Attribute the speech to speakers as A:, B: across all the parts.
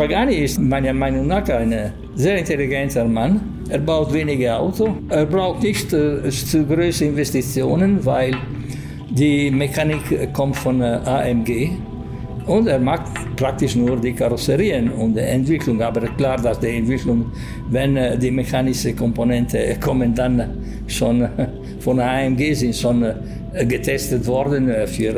A: Pagani ist meiner Meinung nach ein sehr intelligenter Mann. Er baut wenige Autos. Er braucht nicht äh, zu große Investitionen, weil die Mechanik kommt von äh, AMG. Und er macht praktisch nur die Karosserien und die Entwicklung. Aber klar, dass die Entwicklung, wenn äh, die mechanischen Komponenten kommen, dann schon von AMG sind schon getestet worden für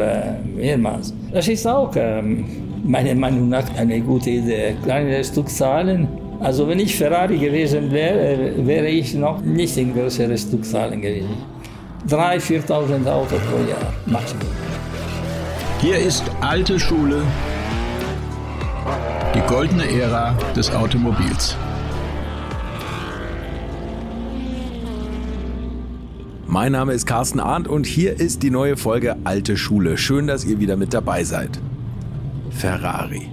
A: mehrmals. Das ist auch ähm, meiner Meinung nach eine gute Idee. Kleine Stückzahlen. Also wenn ich Ferrari gewesen wäre, wäre ich noch nicht in größere Stückzahlen gewesen. 3.000, 4.000 Autos pro Jahr Maximum.
B: Hier ist alte Schule, die goldene Ära des Automobils.
C: Mein Name ist Carsten Arndt und hier ist die neue Folge Alte Schule. Schön, dass ihr wieder mit dabei seid. Ferrari.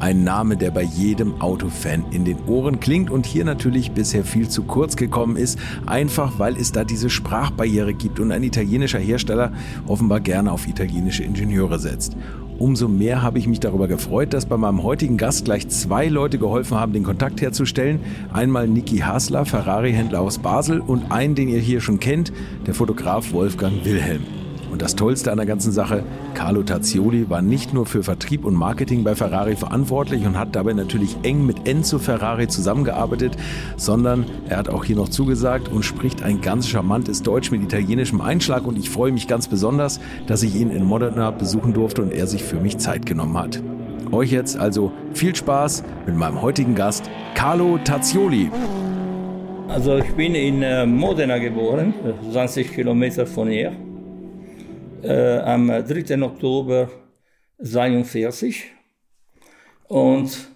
C: Ein Name, der bei jedem Autofan in den Ohren klingt und hier natürlich bisher viel zu kurz gekommen ist, einfach weil es da diese Sprachbarriere gibt und ein italienischer Hersteller offenbar gerne auf italienische Ingenieure setzt. Umso mehr habe ich mich darüber gefreut, dass bei meinem heutigen Gast gleich zwei Leute geholfen haben, den Kontakt herzustellen. Einmal Niki Hasler, Ferrari-Händler aus Basel und einen, den ihr hier schon kennt, der Fotograf Wolfgang Wilhelm. Und das Tollste an der ganzen Sache, Carlo Tazzioli war nicht nur für Vertrieb und Marketing bei Ferrari verantwortlich und hat dabei natürlich eng mit Enzo Ferrari zusammengearbeitet, sondern er hat auch hier noch zugesagt und spricht ein ganz charmantes Deutsch mit italienischem Einschlag und ich freue mich ganz besonders, dass ich ihn in Modena besuchen durfte und er sich für mich Zeit genommen hat. Euch jetzt also viel Spaß mit meinem heutigen Gast, Carlo Tazzioli.
A: Also ich bin in äh, Modena geboren, 20 Kilometer von hier äh, am 3. Oktober 1942. Und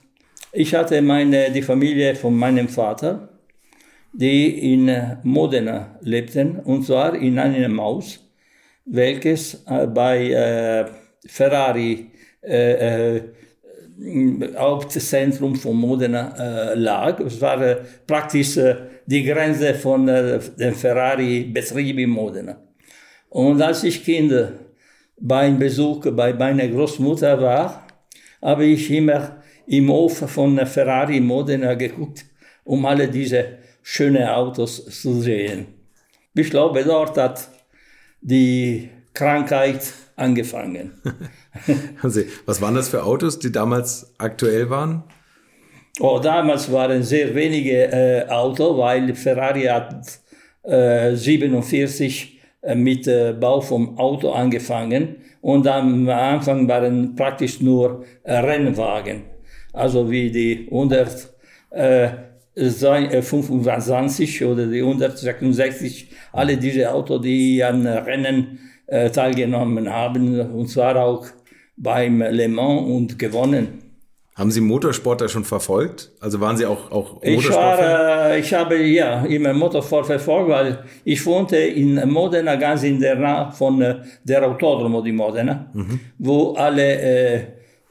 A: ich hatte meine, die Familie von meinem Vater, die in Modena lebten, und zwar in einem Haus, welches äh, bei äh, Ferrari äh, äh Hauptzentrum von Modena äh, lag. Es war äh, praktisch die Grenze von äh, dem Ferrari-Betrieb in Modena. Und als ich Kind beim Besuch bei meiner Großmutter war, habe ich immer im Hof von Ferrari Modena geguckt, um alle diese schönen Autos zu sehen. Ich glaube, dort hat die Krankheit angefangen.
C: Was waren das für Autos, die damals aktuell waren?
A: Oh, damals waren sehr wenige äh, Autos, weil Ferrari hat äh, 47 äh, mit äh, Bau vom Auto angefangen. Und am Anfang waren praktisch nur äh, Rennwagen, also wie die 125 oder die 166, alle diese Autos, die an Rennen teilgenommen haben, und zwar auch beim Le Mans und gewonnen.
C: Haben Sie Motorsport da schon verfolgt? Also waren Sie auch, auch
A: ich, war, äh, ich habe ja immer Motorsport verfolgt, weil ich wohnte in Modena, ganz in der Nähe von äh, der Autodromo di Modena, mhm. wo alle äh,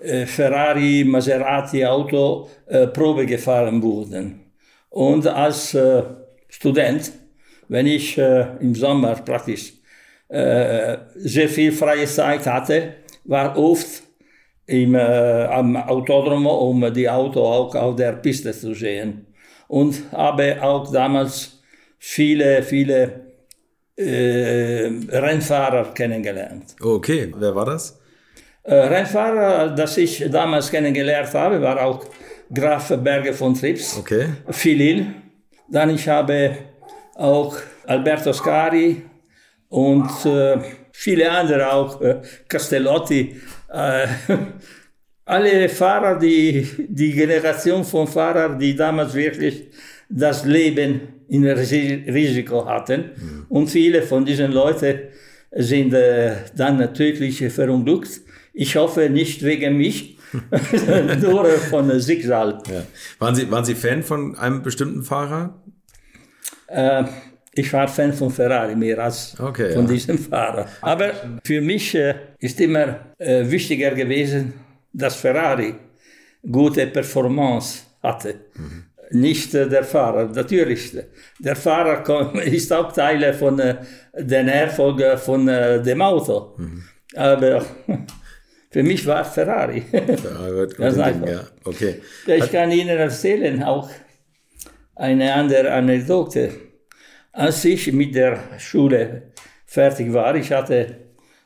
A: äh, Ferrari, Maserati Auto äh, Probe gefahren wurden. Und als äh, Student, wenn ich im Sommer praktisch sehr viel freie Zeit hatte, war oft im, äh, am Autodromo, um die Auto auch auf der Piste zu sehen. Und habe auch damals viele, viele äh, Rennfahrer kennengelernt.
C: Okay, wer war das?
A: Äh, Rennfahrer, das ich damals kennengelernt habe, war auch Graf Berge von Trips,
C: okay.
A: Philil. Dann ich habe auch Alberto Scari und äh, viele andere auch, äh, Castellotti, äh, alle Fahrer, die, die Generation von Fahrern, die damals wirklich das Leben in Risiko hatten. Mhm. Und viele von diesen Leuten sind äh, dann tödlich verunglückt. Ich hoffe nicht wegen mich, nur von Schicksal.
C: Ja. Waren, Sie, waren Sie Fan von einem bestimmten Fahrer?
A: Äh, ich war Fan von Ferrari mehr als okay, von ja. diesem Fahrer. Aber für mich äh, ist immer äh, wichtiger gewesen, dass Ferrari gute Performance hatte. Mhm. Nicht äh, der Fahrer. Natürlich, der Fahrer ist auch Teil von äh, den Erfolg von dem Auto. Mhm. Aber Für mich war Ferrari.
C: Ferrari wird
A: Ganz einfach.
C: ja. Okay.
A: Ich kann Ihnen erzählen auch eine andere Anekdote. Als ich mit der Schule fertig war, ich hatte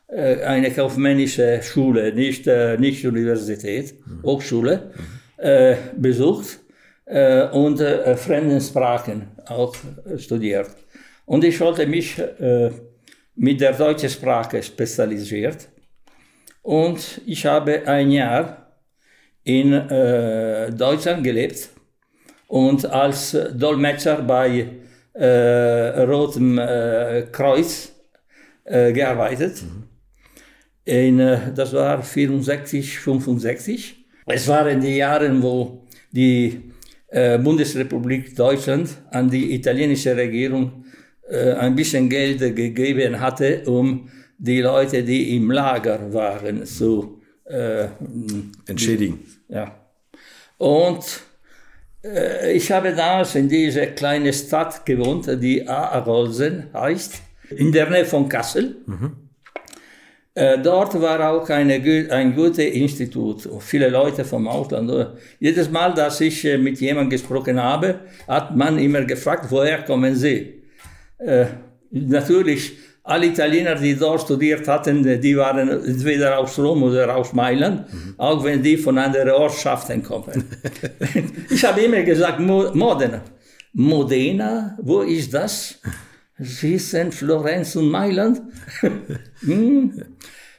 A: äh, eine kaufmännische Schule, nicht, äh, nicht Universität, Hochschule, äh, besucht und äh, Fremdensprachen auch äh, studiert. Und ich wollte mich mit der deutschen Sprache spezialisiert. Und ich habe ein Jahr in Deutschland gelebt und als Dolmetscher bei äh, Rotem äh, Kreuz äh, gearbeitet. In, äh, das war 64, 65. Es waren die Jahre, wo die äh, Bundesrepublik Deutschland an die italienische Regierung äh, ein bisschen Geld gegeben hatte, um die Leute, die im Lager waren, zu
C: Entschädigen.
A: ja. Und ich habe damals in dieser kleinen Stadt gewohnt, die Arolsen heißt, in der Nähe von Kassel. Äh, dort war auch eine, ein gutes Institut, viele Leute vom Ausland. Äh, Jedes Mal, dass ich äh, mit jemandem gesprochen habe, hat man immer gefragt, woher kommen Sie? Äh, natürlich, alle Italiener, die dort studiert hatten, die waren entweder aus Rom oder aus Mailand, auch wenn die von anderen Ortschaften kommen. ich habe immer gesagt, Mo Modena. Modena, wo ist das? Sie sind Florenz und Mailand. Hm.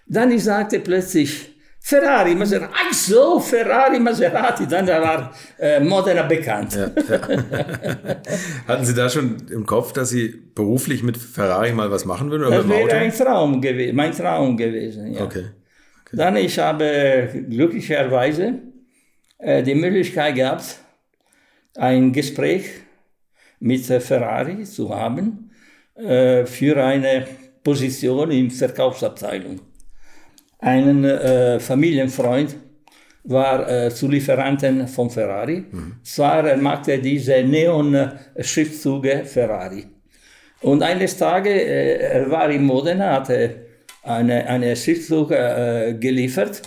A: Dann ich sagte plötzlich, Ferrari, Maserati, ach so, Ferrari, Maserati, dann war äh, Modena bekannt.
C: Hatten Sie da schon im Kopf, dass Sie beruflich mit Ferrari mal was machen würden oder
A: Das wäre ein Traum gewesen, mein Traum gewesen. Ja.
C: Okay.
A: Dann ich habe glücklicherweise äh, die Möglichkeit gehabt, ein Gespräch mit äh, Ferrari zu haben äh, für eine Position in Verkaufsabteilung. Ein äh, Familienfreund war äh, Zulieferanten von Ferrari. Zwar er machte diese Neon-Schriftzüge Ferrari. Und eines Tages, äh, er war in Modena, hatte eine, eine Schriftzug äh, geliefert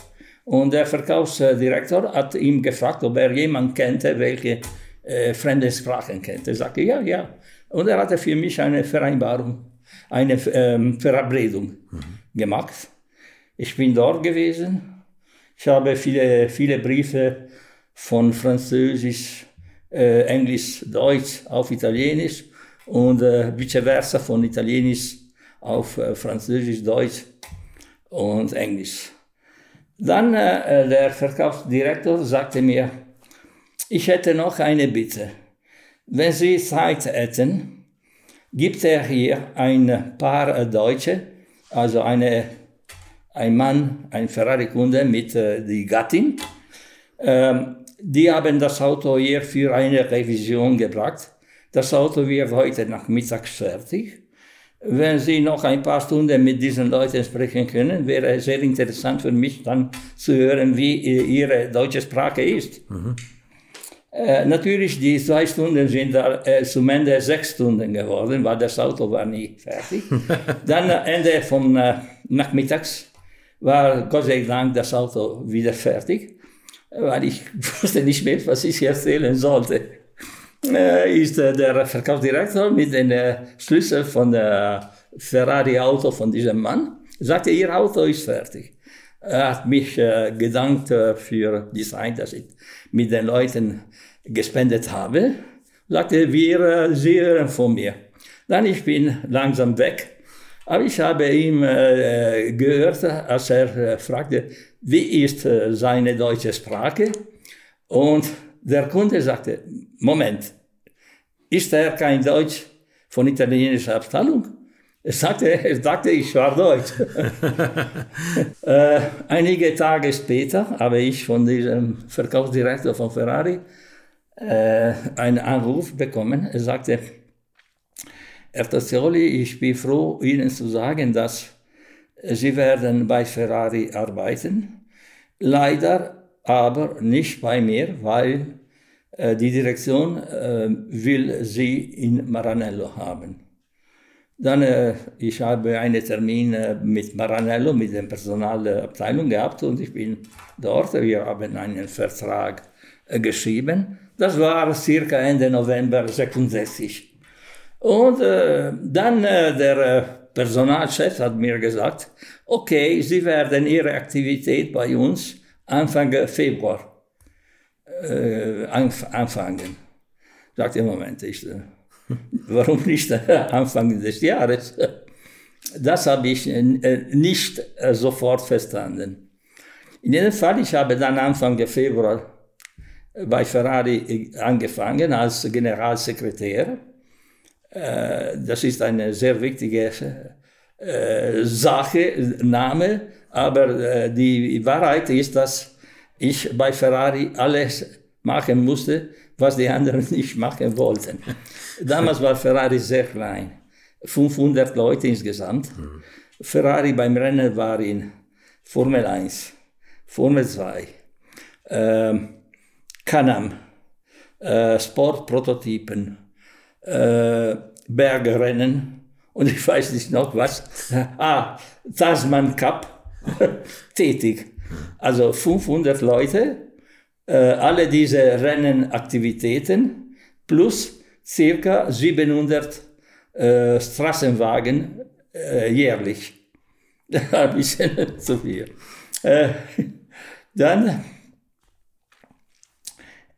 A: und der Verkaufsdirektor hat ihn gefragt, ob er jemanden kannte, welche äh, fremde Sprachen kennt. Er sagte, ja, ja. Und er hatte für mich eine Vereinbarung, eine ähm, Verabredung gemacht. Ich bin dort gewesen. Ich habe viele, viele Briefe von Französisch, äh, Englisch, Deutsch auf Italienisch und äh, vice versa von Italienisch auf äh, Französisch, Deutsch und Englisch. Dann äh, der Verkaufsdirektor sagte mir, ich hätte noch eine Bitte. Wenn Sie Zeit hätten, gibt er hier ein paar Deutsche, also eine, ein Mann, ein Ferrari-Kunde mit äh, die Gattin. Ähm, die haben das Auto hier für eine Revision gebracht. Das Auto wird heute nachmittags fertig. Wenn Sie noch ein paar Stunden mit diesen Leuten sprechen können, wäre es sehr interessant für mich dann zu hören, wie äh, Ihre deutsche Sprache ist. Äh, natürlich, die zwei Stunden sind da, äh, zum Ende sechs Stunden geworden, weil das Auto war nie fertig. Dann äh, Ende vom äh, Nachmittags war Gott sei Dank das Auto wieder fertig, weil ich wusste nicht mehr, was ich erzählen sollte. Äh, ist äh, der Verkaufsdirektor mit dem äh, Schlüssel von der Ferrari-Auto von diesem Mann, sagte, Ihr Auto ist fertig. Er hat mich äh, gedankt äh, für die Zeit, dass ich mit den Leuten gespendet habe. Sagte, wir äh, Sie hören von mir. Dann ich bin langsam weg. Aber ich habe ihm äh, gehört, als er äh, fragte, wie ist äh, seine deutsche Sprache? Und der Kunde sagte, Moment, ist er kein Deutsch von italienischer Abteilung? Er sagte, er dachte, ich war Deutsch. äh, einige Tage später habe ich von diesem Verkaufsdirektor von Ferrari äh, einen Anruf bekommen. Er sagte, Herr Tassioli, ich bin froh, Ihnen zu sagen, dass Sie werden bei Ferrari arbeiten. Leider aber nicht bei mir, weil äh, die Direktion äh, will Sie in Maranello haben. Dann, äh, ich habe einen Termin äh, mit Maranello, mit der Personalabteilung gehabt und ich bin dort. Wir haben einen Vertrag äh, geschrieben. Das war circa Ende November 66. Und äh, dann äh, der äh, Personalchef hat mir gesagt, okay, Sie werden Ihre Aktivität bei uns Anfang Februar äh, anfangen. Sagt im Moment, ich, äh, warum nicht Anfang des Jahres? Das habe ich nicht sofort verstanden. In jedem Fall, ich habe dann Anfang Februar bei Ferrari angefangen als Generalsekretär. Das ist eine sehr wichtige Sache, Name, aber die Wahrheit ist, dass ich bei Ferrari alles machen musste, was die anderen nicht machen wollten. Damals war Ferrari sehr klein, 500 Leute insgesamt. Mhm. Ferrari beim Rennen war in Formel 1, Formel 2, äh, Canam, äh, Sportprototypen, äh, Bergrennen und ich weiß nicht noch was. ah, Tasman Cup tätig. Also 500 Leute, äh, alle diese Rennenaktivitäten plus circa 700 äh, Straßenwagen äh, jährlich. Ein bisschen zu viel. Äh, dann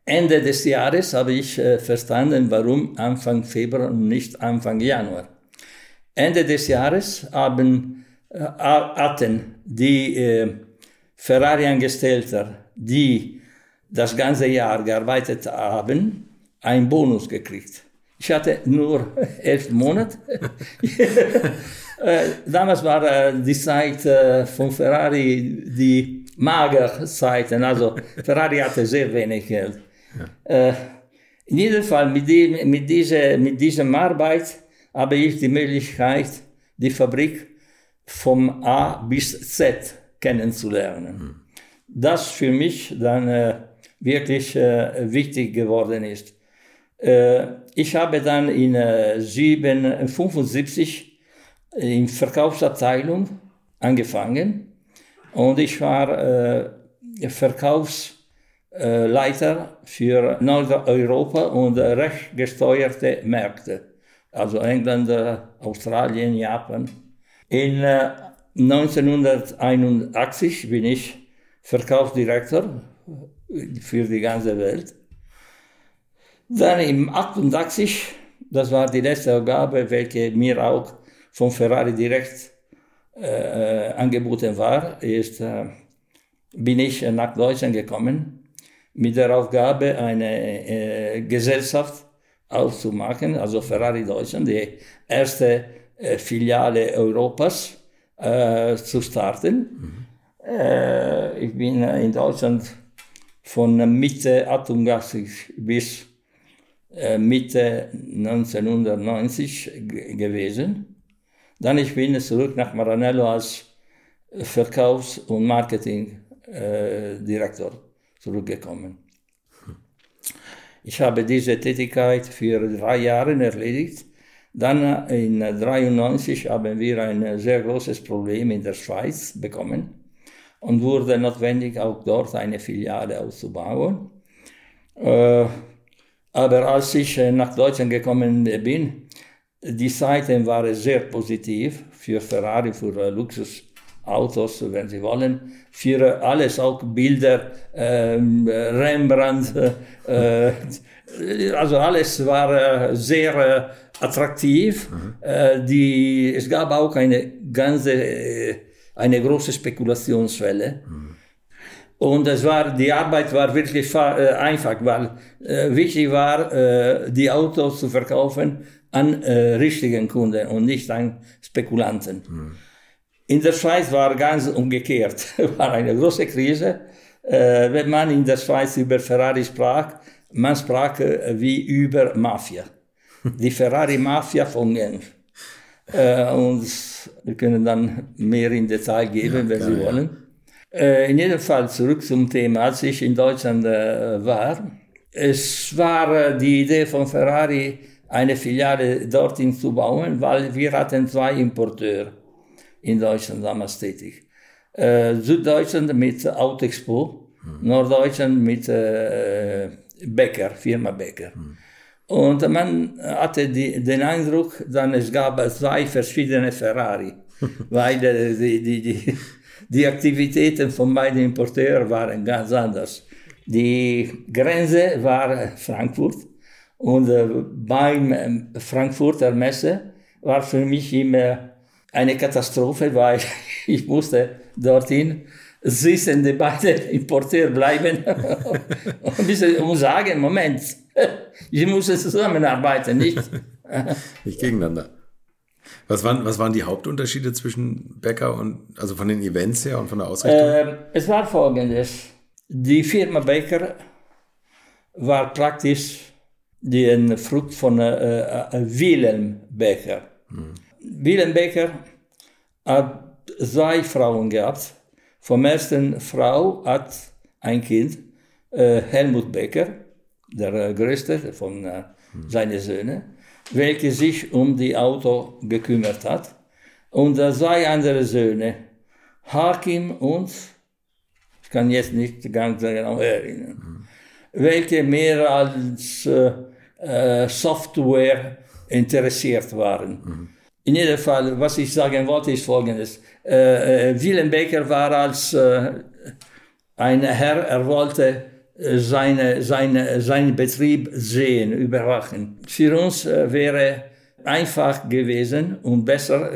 A: Ende des Jahres habe ich äh, verstanden, warum Anfang Februar und nicht Anfang Januar. Ende des Jahres haben, äh, hatten die äh, Ferrari-Angestellter, die das ganze Jahr gearbeitet haben, einen Bonus gekriegt. Ich hatte nur elf Monate. Äh, damals war äh, die Zeit äh, von Ferrari die Magerzeiten, also Ferrari hatte sehr wenig Geld. Ja. In jedem Fall mit, die, mit, diese, mit diesem Arbeit habe ich die Möglichkeit, die Fabrik vom A bis Z kennenzulernen. Mhm. Das für mich dann äh, wirklich äh, wichtig geworden ist. Äh, ich habe dann in äh, 7, 75 in Verkaufsabteilung angefangen und ich war äh, Verkaufsleiter für Nordeuropa und recht gesteuerte Märkte, also England, Australien, Japan. In äh, 1981 bin ich Verkaufsdirektor für die ganze Welt. Dann im 88, das war die letzte Aufgabe, welche mir auch von Ferrari direkt äh, angeboten war, ist, äh, bin ich nach Deutschland gekommen mit der Aufgabe, eine äh, Gesellschaft aufzumachen, also Ferrari Deutschland, die erste äh, Filiale Europas äh, zu starten. Mhm. Äh, ich bin in Deutschland von Mitte 88 bis äh, Mitte 1990 gewesen. Dann ich bin zurück nach Maranello als Verkaufs- und Marketingdirektor äh, zurückgekommen. Ich habe diese Tätigkeit für drei Jahre erledigt dann in 1993 haben wir ein sehr großes Problem in der Schweiz bekommen und wurde notwendig, auch dort eine Filiale auszubauen. Äh, aber als ich nach Deutschland gekommen bin, die Zeiten waren sehr positiv für Ferrari, für Luxusautos, wenn Sie wollen, für alles, auch Bilder, äh, Rembrandt, äh, also alles war sehr attraktiv. Mhm. Äh, die, es gab auch eine ganze, äh, eine große Spekulationswelle. Mhm. Und es war, die Arbeit war wirklich äh, einfach, weil äh, wichtig war, äh, die Autos zu verkaufen an äh, richtigen Kunden und nicht an Spekulanten. Mhm. In der Schweiz war ganz umgekehrt. war eine große Krise. Äh, wenn man in der Schweiz über Ferrari sprach, man sprach äh, wie über Mafia die Ferrari-Mafia von Genf. Äh, und wir können dann mehr in Detail geben, ja, wenn Sie wollen. Ja. Äh, in jedem Fall zurück zum Thema, als ich in Deutschland äh, war. Es war äh, die Idee von Ferrari, eine Filiale dorthin zu bauen, weil wir hatten zwei Importeure in Deutschland damals tätig. Äh, Süddeutschland mit Autoexpo, mhm. Norddeutschland mit äh, Becker, Firma Becker. Mhm. Und man hatte die, den Eindruck, dass es gab zwei verschiedene Ferrari, weil die, die, die, die Aktivitäten von beiden Importeuren waren ganz anders. Die Grenze war Frankfurt und äh, beim Frankfurter Messe war für mich immer eine Katastrophe, weil ich musste dorthin sitzen, die beiden Importeur bleiben und sagen, Moment, ich muss zusammenarbeiten, nicht?
C: nicht gegeneinander. Was waren, was waren die Hauptunterschiede zwischen Bäcker und, also von den Events her und von der Ausrichtung?
A: Äh, es war folgendes. Die Firma Becker war praktisch die Frucht von äh, äh, Wilhelm Becker. Hm. Wilhelm Becker hat zwei Frauen gehabt. Vom ersten Frau hat ein Kind, äh, Helmut Becker, der äh, größte von äh, hm. seinen Söhnen, welcher sich um die Auto gekümmert hat. Und zwei andere Söhne, Hakim und ich kann jetzt nicht ganz genau erinnern, mhm. welche mehr als äh, äh, Software interessiert waren. Mhm. In jedem Fall, was ich sagen wollte, ist folgendes. Äh, äh Willem Becker war als äh, ein Herr, er wollte äh, seine, seine, seinen Betrieb sehen, überwachen. Für uns wäre einfach gewesen und besser,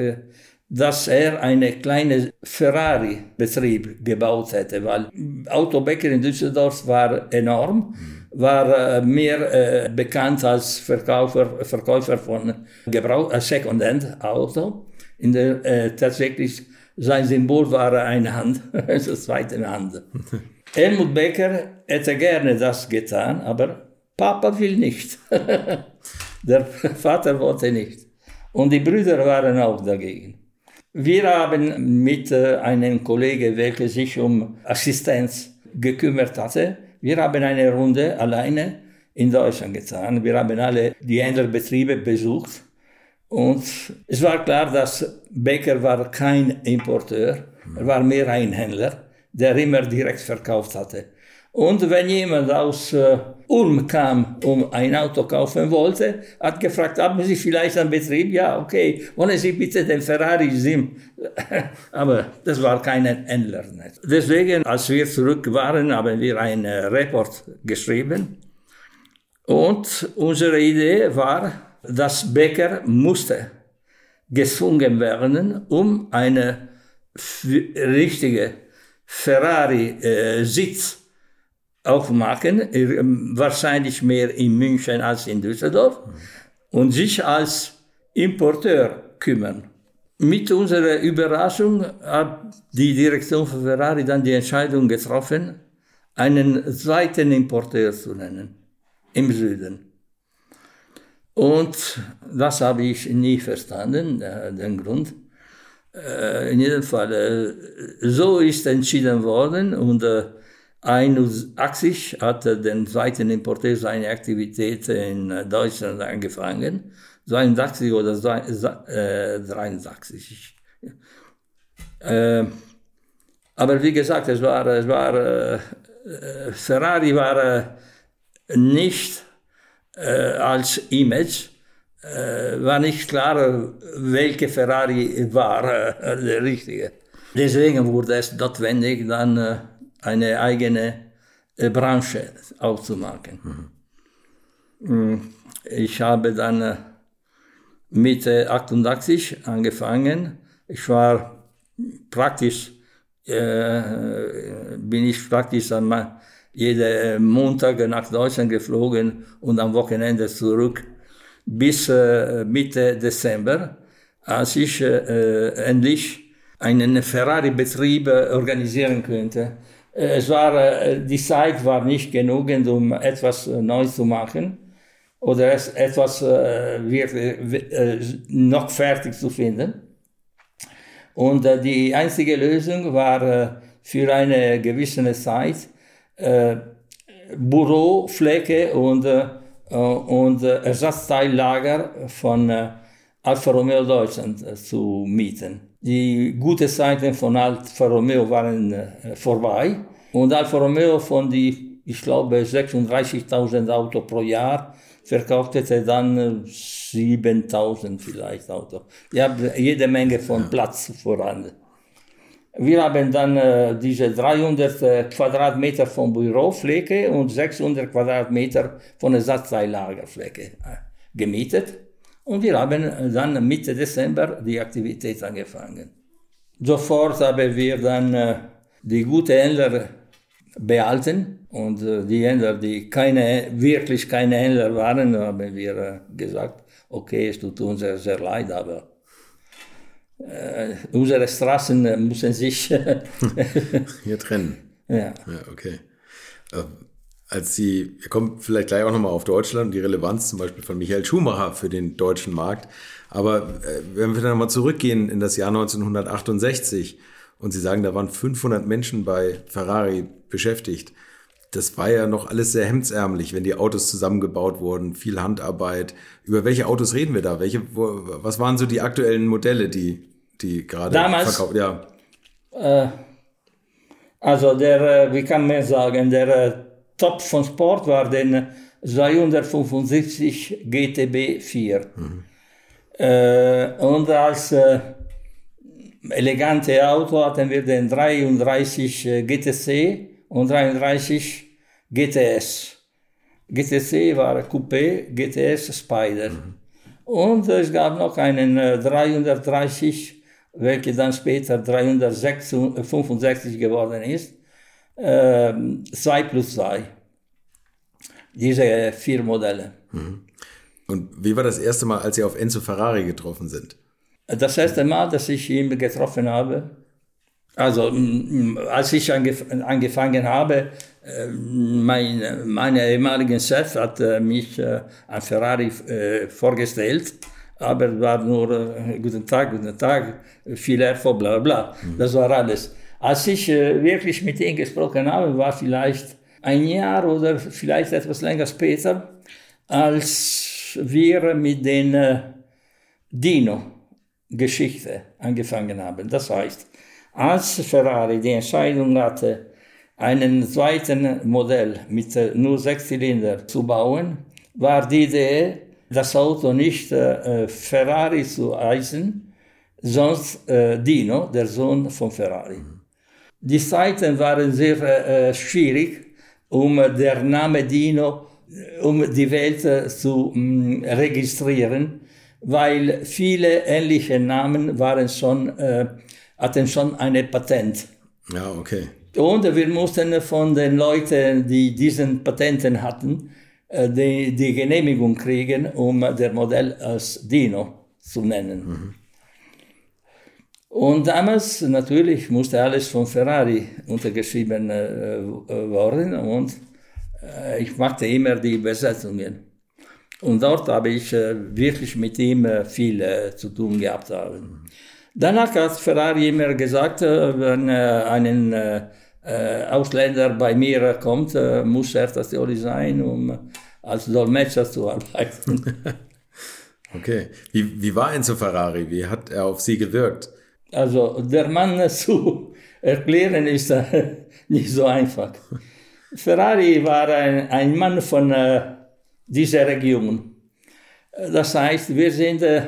A: dass er einen kleinen Ferrari-Betrieb gebaut hätte, weil Autobäcker in Düsseldorf war enorm, war äh, mehr äh, bekannt als Verkäufer, Verkäufer von Gebrauch, äh, Second-Hand-Auto. In der, tatsächlich sein Symbol war eine Hand, also zweite Hand. Helmut Becker hätte gerne das getan, aber Papa will nicht. der Vater wollte nicht. Und die Brüder waren auch dagegen. Wir haben mit einem Kollegen, welcher sich um Assistenz gekümmert hatte, wir haben eine Runde alleine in Deutschland getan. Wir haben alle die Händlerbetriebe besucht. Und es war klar, dass Becker war kein Importeur, er war mehr ein Händler, der immer direkt verkauft hatte. Und wenn jemand aus äh, Ulm kam, um ein Auto kaufen wollte, hat gefragt, haben Sie vielleicht einen Betrieb? Ja, okay, wollen Sie bitte den Ferrari Sim? Aber das war kein Händler. Nicht. Deswegen, als wir zurück waren, haben wir einen Report geschrieben. Und unsere Idee war, dass Becker musste gezwungen werden, um eine richtige Ferrari-Sitz äh, aufmachen, ähm, wahrscheinlich mehr in München als in Düsseldorf, und sich als Importeur kümmern. Mit unserer Überraschung hat die Direktion von Ferrari dann die Entscheidung getroffen, einen zweiten Importeur zu nennen im Süden. Und das habe ich nie verstanden, äh, den Grund. Äh, in jedem Fall, äh, so ist entschieden worden und 81 hat den zweiten Importeur seine Aktivität in Deutschland angefangen. 82 oder 83. Äh, aber wie gesagt, es war, es war äh, Ferrari war äh, nicht äh, als Image, äh, war nicht klar, welche Ferrari war äh, der richtige. Deswegen wurde es notwendig, dann eine eigene äh, Branche aufzumachen. Mhm. Ich habe dann äh, Mitte 88 angefangen. Ich war praktisch, äh, bin ich praktisch an jeden Montag nach Deutschland geflogen und am Wochenende zurück bis äh, Mitte Dezember, als ich äh, endlich einen Ferrari-Betrieb organisieren könnte es war, äh, die Zeit war nicht genug, um etwas äh, neu zu machen oder etwas noch fertig zu finden. Und die einzige Lösung war für eine gewisse Zeit Bürofläche und äh, und äh, Ersatzteillager von äh, Alfa Romeo Deutschland äh, zu mieten. Die guten Zeiten von Alfa Romeo waren äh, vorbei und Alfa Romeo von die, ich glaube, 36.000 Autos pro Jahr verkaufte dann 7000 vielleicht Autos. Ich habe jede Menge von Platz voran. Wir haben dann äh, diese 300 äh, Quadratmeter von Bürofläche und 600 Quadratmeter von Ersatzteillagerfläche äh, gemietet. Und wir haben dann Mitte Dezember die Aktivität angefangen. Sofort haben wir dann äh, die guten Händler behalten und äh, die Händler, die keine, wirklich keine Händler waren, haben wir äh, gesagt, okay, es tut uns sehr, sehr leid, aber äh, unsere Straßen müssen sich
C: hier trennen.
A: Ja.
C: ja okay. Äh, als Sie, wir kommen vielleicht gleich auch nochmal auf Deutschland und die Relevanz zum Beispiel von Michael Schumacher für den deutschen Markt. Aber äh, wenn wir dann mal zurückgehen in das Jahr 1968 und Sie sagen, da waren 500 Menschen bei Ferrari beschäftigt, das war ja noch alles sehr hemdsärmlich, wenn die Autos zusammengebaut wurden, viel Handarbeit. Über welche Autos reden wir da? Welche, wo, was waren so die aktuellen Modelle, die, die gerade
A: Damals,
C: verkauft? Ja.
A: Äh, also der, äh, wie kann man sagen, der äh, Top von Sport war den 275 GTB 4. Mhm. Äh, und als äh, elegante Auto hatten wir den 33 GTC und 33 GTS. GTC war Coupé, GTS Spider. Mhm. Und es gab noch einen 330, welcher dann später 365 geworden ist, äh, 2 plus 2. Diese vier Modelle.
C: Mhm. Und wie war das erste Mal, als Sie auf Enzo Ferrari getroffen sind?
A: Das erste Mal, dass ich ihn getroffen habe, also als ich angef angefangen habe, äh, mein meine ehemaligen Chef hat äh, mich äh, an Ferrari vorgestellt, aber war nur guten Tag, guten Tag, viel Erfolg, bla bla. Mhm. Das war alles. Als ich wirklich mit ihm gesprochen habe, war vielleicht ein Jahr oder vielleicht etwas länger später, als wir mit den Dino-Geschichte angefangen haben. Das heißt, als Ferrari die Entscheidung hatte, einen zweiten Modell mit nur sechs Zylinder zu bauen, war die Idee, das Auto nicht äh, Ferrari zu heißen, sonst äh, Dino, der Sohn von Ferrari. Die Zeiten waren sehr äh, schwierig, um der Name Dino, um die Welt äh, zu mh, mm, registrieren, weil viele ähnliche Namen waren schon äh, hatten schon ein Patent.
C: Ja, okay.
A: Und wir mussten von den Leuten, die diesen Patenten hatten, äh, die, die Genehmigung kriegen, um das Modell als Dino zu nennen. Mhm. Und damals natürlich musste alles von Ferrari untergeschrieben äh, äh worden und äh, ich machte immer die Besetzungen. Und dort habe ich äh, wirklich mit ihm äh, viel zu tun gehabt. Haben. Danach hat Ferrari immer gesagt, äh, wenn äh, ein äh, Ausländer bei mir kommt, muss er das Theorie sein, um als Dolmetscher zu arbeiten.
C: okay. Wie, wie war Enzo Ferrari? Wie hat er auf Sie gewirkt?
A: Also der Mann zu erklären ist nicht so einfach. Ferrari war ein, ein Mann von äh, dieser Region. Das heißt, wir sind äh,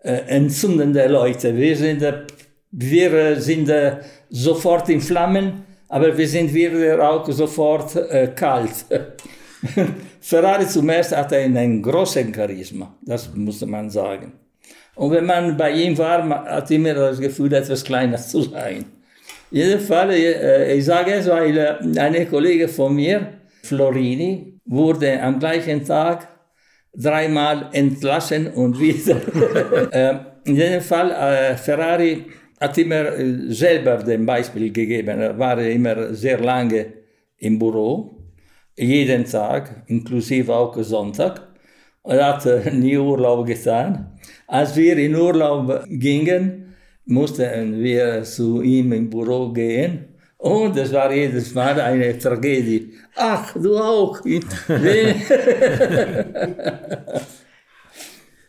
A: äh, entzündende Leute. Wir sind, äh, wir sind äh, sofort in Flammen, aber wir sind wieder auch sofort äh, kalt. Ferrari zum ersten hatte einen großen Charisma, das muss man sagen. Und wenn man bei ihm war, man immer das Gefühl, etwas kleiner zu sein. In jedem Fall, äh, ich sage es, weil eine Kollege von mir, Florini, wurde am gleichen Tag dreimal entlassen und wieder. äh, in jedem Fall, äh, Ferrari hat immer äh, selber den Beispiel gegeben. Er war immer sehr lange im Büro, jeden Tag, inklusive auch Sonntag. Er hat äh, nie Urlaub getan. Als wir in Urlaub gingen, mussten wir zu ihm im Büro gehen Und es war jedes Mal eine Tragödie. Ach, du auch.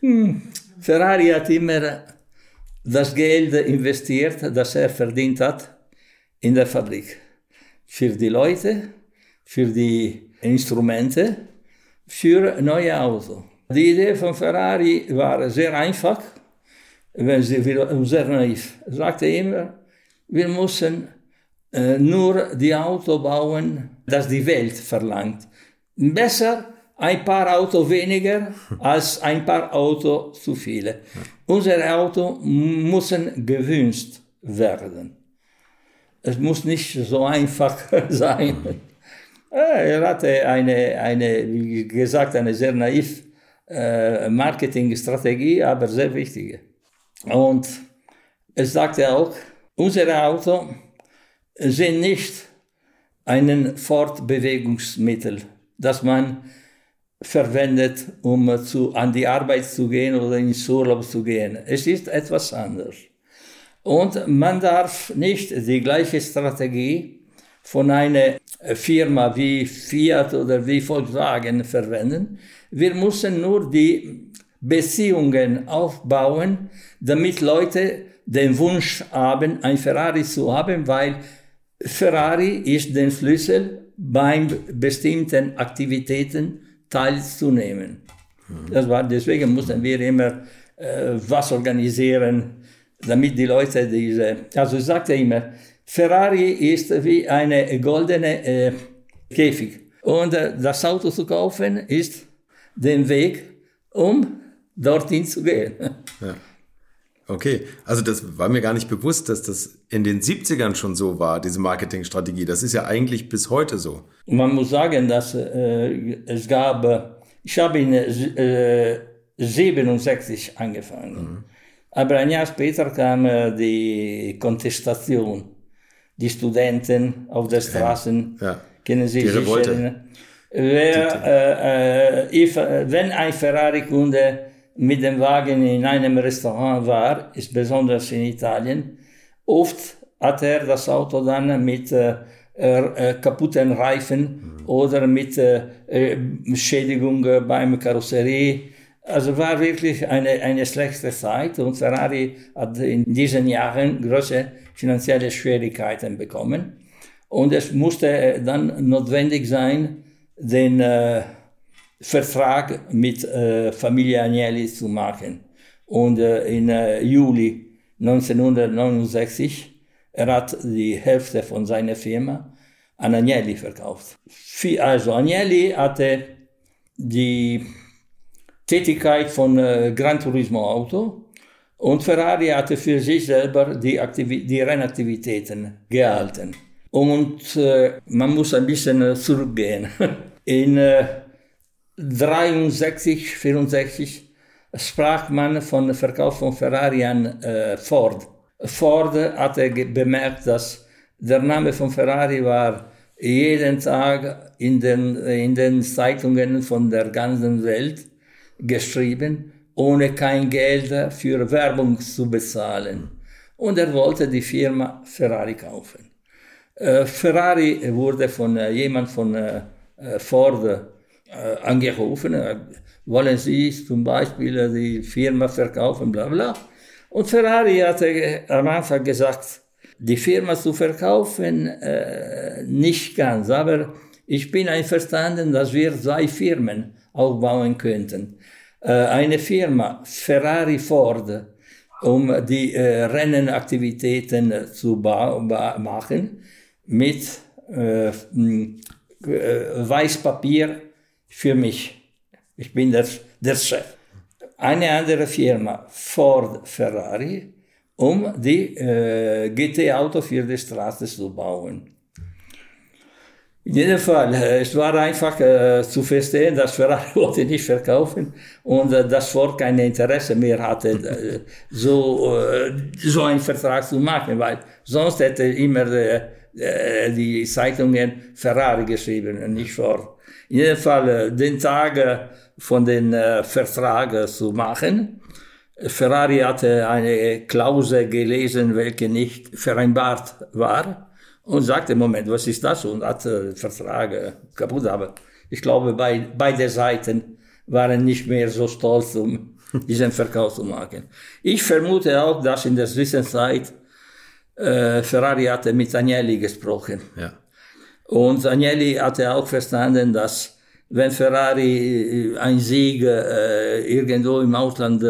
A: hm. Ferrari hat immer das Geld investiert, das er verdient hat, in der Fabrik. Für die Leute, für die Instrumente, für neue Autos. Die Idee von Ferrari war sehr einfach, wenn sie sehr naiv. Er sagte immer, wir müssen äh, nur die Auto bauen, das die Welt verlangt. Besser ein paar Auto weniger als ein paar Auto zu viele. Unsere Auto müssen gewünscht werden. Es muss nicht so einfach sein. Er hatte eine, eine wie gesagt, eine sehr naiv äh, Marketingstrategie, aber sehr wichtige. Und es sagte auch, unsere Auto sind nicht ein Fortbewegungsmittel, das man verwendet, um zu, an die Arbeit zu gehen oder ins Urlaub zu gehen. Es ist etwas anderes. Und man darf nicht die gleiche Strategie von einer Firma wie Fiat oder wie Volkswagen verwenden. Wir müssen nur die Beziehungen aufbauen, damit Leute den Wunsch haben, ein Ferrari zu haben, weil Ferrari ist der Schlüssel beim bestimmten Aktivitäten teilzunehmen. Das war, deswegen mussten wir immer äh, was organisieren, damit die Leute diese, also ich sagte immer, Ferrari ist wie eine goldene äh, Käfig. Und äh, das Auto zu kaufen ist der Weg, um dorthin zu gehen.
C: Ja. Okay, also das war mir gar nicht bewusst, dass das in den 70ern schon so war, diese Marketingstrategie. Das ist ja eigentlich bis heute so.
A: Man muss sagen, dass äh, es gab, ich habe in äh, 67 angefangen, mhm. aber ein Jahr später kam äh, die Kontestation. Die Studenten auf der Straße, ja. kennen Sie
C: die Revolte.
A: Wer, äh, äh, if, wenn ein Ferrari-Kunde mit dem Wagen in einem Restaurant war, ist besonders in Italien, oft hat er das Auto dann mit äh, äh, kaputten Reifen mhm. oder mit äh, äh Schädigung beim Karosserie. Also war wirklich eine, eine schlechte Zeit und Ferrari hat in diesen Jahren große finanzielle Schwierigkeiten bekommen. Und es musste äh, dann notwendig sein, den äh, Vertrag mit äh, Familie Agnelli zu machen. Und äh, in äh, Juli 1969, er hat die Hälfte von seiner Firma an Agnelli verkauft. Also Agnelli hatte die Tätigkeit von äh, Gran Turismo Auto und Ferrari hatte für sich selber die, Aktivi die Rennaktivitäten gehalten. Und äh, man muss ein bisschen äh, zurückgehen. In äh, 63, 64 sprach man von Verkauf von Ferrari an äh, Ford. Ford hatte bemerkt, dass der Name von Ferrari war jeden Tag in den, in den Zeitungen von der ganzen Welt geschrieben, ohne kein Geld für Werbung zu bezahlen. Und er wollte die Firma Ferrari kaufen. Äh, Ferrari wurde von äh, jemand von äh, Ford äh, angerufen, äh, wollen Sie zum Beispiel die Firma verkaufen, bla bla. Und Ferrari hatte am Anfang gesagt, die Firma zu verkaufen, äh, nicht ganz, aber ich bin einverstanden, dass wir zwei Firmen aufbauen könnten. Äh, eine Firma, Ferrari Ford, um die äh, Rennenaktivitäten zu machen, mit äh, äh, Weißpapier für mich. Ich bin der, der Chef. Eine andere Firma, Ford Ferrari, um die äh, GT-Auto für die Straße zu bauen. In jedem Fall, äh, es war einfach äh, zu verstehen, dass Ferrari wollte nicht verkaufen und äh, dass Ford kein Interesse mehr hatte, äh, so, äh, so einen Vertrag zu machen, weil sonst hätte immer äh, die Zeitungen Ferrari geschrieben und nicht Ford in jedem Fall äh, den Tag von den äh, Vertrag zu machen. Ferrari hatte eine Klausel gelesen, welche nicht vereinbart war. und sagte, Moment, was ist das? Und hat äh, Vertrag kaputt. Aber ich glaube, bei, beide Seiten waren nicht mehr so stolz, um diesen Verkauf zu machen. Ich vermute auch, dass in der Zwischenzeit äh, Ferrari hatte mit Agnelli gesprochen.
C: Ja.
A: Und Agnelli hatte auch verstanden, dass wenn Ferrari ein Sieg äh, irgendwo im Ausland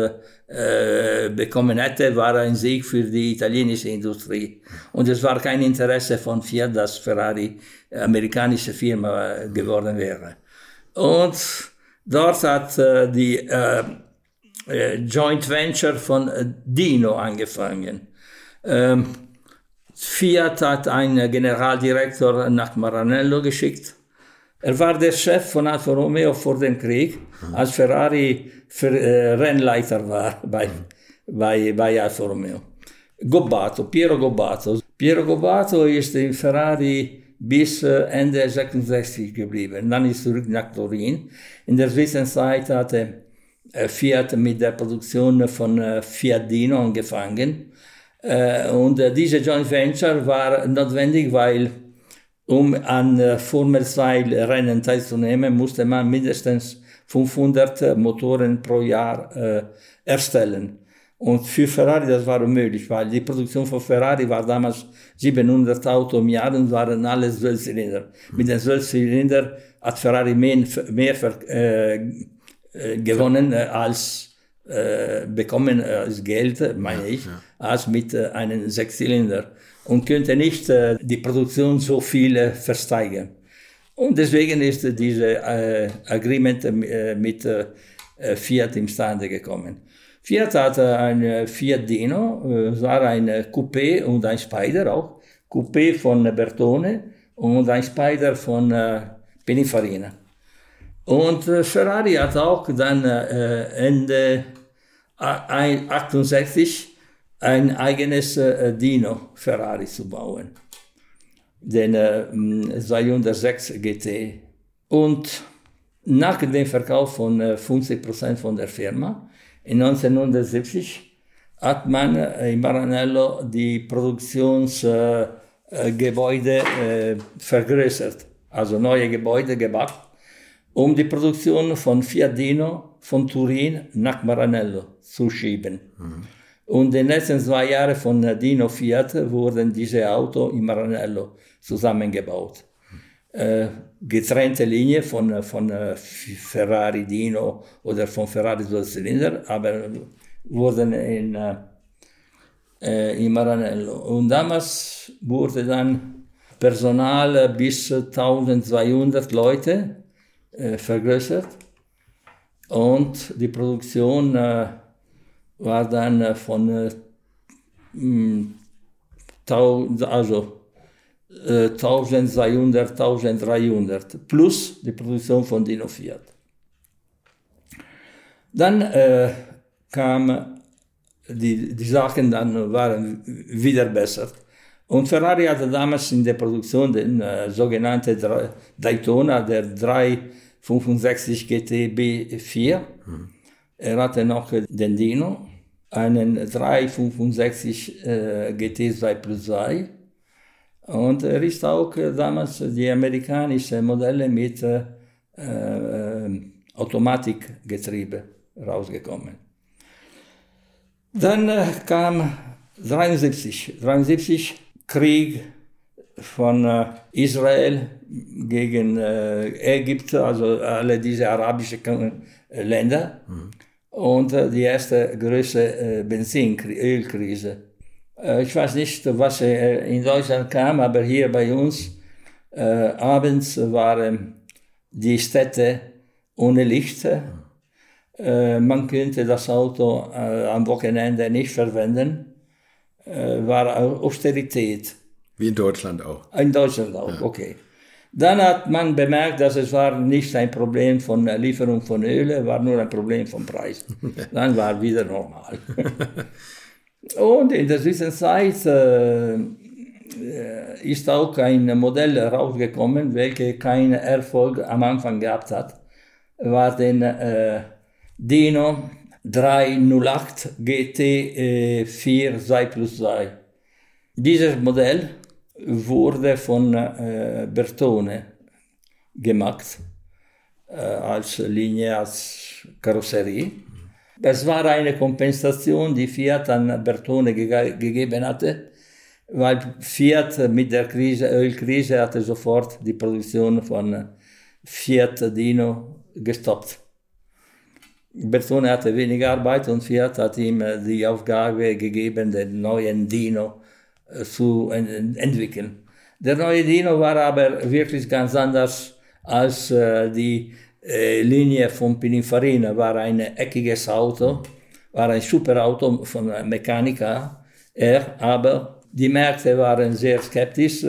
A: äh, bekommen hätte, war ein Sieg für die italienische Industrie. Und es war kein Interesse von Fiat, dass Ferrari amerikanische Firma geworden wäre. Und dort hat äh, die äh, äh, Joint Venture von Dino angefangen. Ähm, Fiat hat einen Generaldirektor nach Maranello geschickt. Er war der Chef von Alfa Romeo vor dem Krieg, als Ferrari für, äh, Rennleiter war bei, bei, bei Alfa Romeo. Gobbato, Piero Gobbato. Piero Gobbato ist in Ferrari bis äh, Ende 66 geblieben. Dann ist zurück nach Turin. In der Zwischenzeit hatte äh, Fiat mit der Produktion von äh, Fiat Dino angefangen. Äh, und äh, diese Joint Venture war notwendig, weil um an äh, Formel 2 Rennen teilzunehmen, musste man mindestens 500 Motoren pro Jahr äh, erstellen. Und für Ferrari das war unmöglich, weil die Produktion von Ferrari war damals 700 Auto im Jahr und waren alle Zwölfzylinder. Mit den Zwölfzylinder hat Ferrari mehr, mehr äh, äh, gewonnen als äh, bekommen als Geld, meine ich, ja. als mit äh, einem Sechszylinder und könnte nicht äh, die Produktion so viel äh, versteigern. Und deswegen ist äh, diese äh, Agreement äh, mit äh, Fiat imstande gekommen. Fiat hatte ein Fiat Dino, äh, war ein Coupé und ein Spider auch. Coupé von Bertone und ein Spider von äh, Pininfarina. Und äh, Ferrari hat auch dann äh, Ende 68 ein eigenes äh, Dino Ferrari zu bauen, den äh, 206 GT. Und nach dem Verkauf von äh, 50% von der Firma in 1970 hat man in Maranello die Produktionsgebäude vergrößert, also neue Gebäude gebaut, um die Produktion von Fiat Dino von Turin nach Maranello zu schieben. Mhm. Und in den letzten zwei Jahren von Dino Fiat wurden diese Autos in Maranello zusammengebaut. Äh, getrennte Linie von, von äh, Ferrari Dino oder von Ferrari Zylinder, aber wurden in, äh, in Maranello. Und damals wurde dann Personal bis 1200 Leute äh, vergrößert und die Produktion äh, war dann äh, von äh, hm, also äh, 1200, 1300 plus die Produktion von Dino Fiat. Dann äh, kam die, die Sachen dann waren wieder besser. Und Ferrari hatte damals in der Produktion den äh, sogenannten Daytona, der 365 GT B4. Mhm. Er hatte noch den Dino, einen 365 äh, GT 2 plus 2. Und er ist auch äh, damals die amerikanische Modelle mit äh, äh, Automatikgetriebe rausgekommen. Dann äh, kam 73, 73 Krieg von äh, Israel gegen äh, Ägypten, also alle diese arabischen äh, Länder. Mhm. Und äh, die erste größte äh, Benzin-Ölkrise. Ich weiß nicht, was in Deutschland kam, aber hier bei uns abends waren die Städte ohne Licht. man könnte das Auto am Wochenende nicht verwenden war Austerität.
C: Wie in Deutschland auch.
A: In Deutschland auch, ja. okay. Dann hat man bemerkt, dass es war nicht ein Problem von Lieferung von Öl, war nur ein Problem von Preis. Dann war wieder normal. Und in der Zwischenzeit äh, ist auch ein Modell rausgekommen, welches keinen Erfolg am Anfang gehabt hat. War den äh, Dino 308 GT 4 2 plus 2. Dieses Modell wurde von äh, Bertone gemacht äh, als Linie, als Karosserie. Es war eine Kompensation, die Fiat an Bertone ge gegeben hatte, weil Fiat mit der Krise, Ölkrise hatte sofort die Produktion von Fiat Dino gestoppt. Bertone hatte wenig Arbeit und Fiat hat ihm die Aufgabe gegeben, den neuen Dino äh, zu entwickeln. Der neue Dino war aber wirklich ganz anders als äh, die äh, Linie von Pininfarina. War ein eckiges Auto, war ein super Auto von Mechanica, er, aber die Märkte waren sehr skeptisch.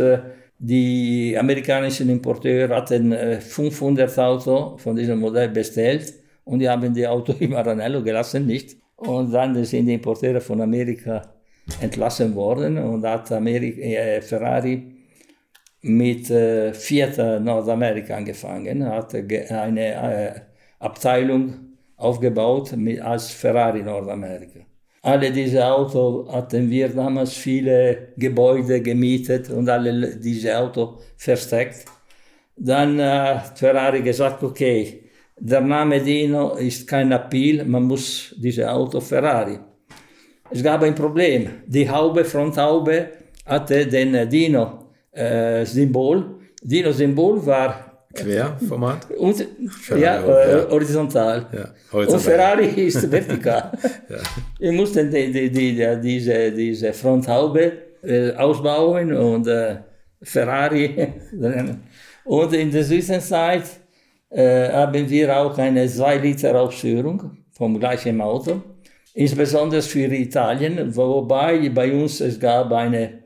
A: Die amerikanischen Importeure hatten 500 Auto von diesem Modell bestellt und die haben die Auto im Maranello gelassen, nicht. Und dann sind die Importeure von Amerika entlassen worden und hat Amerika, äh, Ferrari mit äh, Fiat Nordamerika angefangen, hat eine äh, Abteilung aufgebaut mit, als Ferrari Nordamerika. Alle diese Autos hatten wir damals viele Gebäude gemietet und alle diese Autos versteckt. Dann hat Ferrari gesagt, okay, der Name Dino ist kein Appeal, man muss diese Auto Ferrari. Es gab ein Problem. Die Haube, Fronthaube hatte den Dino-Symbol. Äh, Dino-Symbol war
C: Querformat?
A: Und, ja, äh, ja, horizontal. Ja, horizontal. Und Ferrari ist vertikal. ja. Wir mussten die, die, die, diese, diese Fronthaube äh, ausbauen und äh, Ferrari. und in der Zwischenzeit äh, haben wir auch eine 2 Liter Ausführung vom gleichen Auto insbesondere für Italien, wobei bei uns es gab eine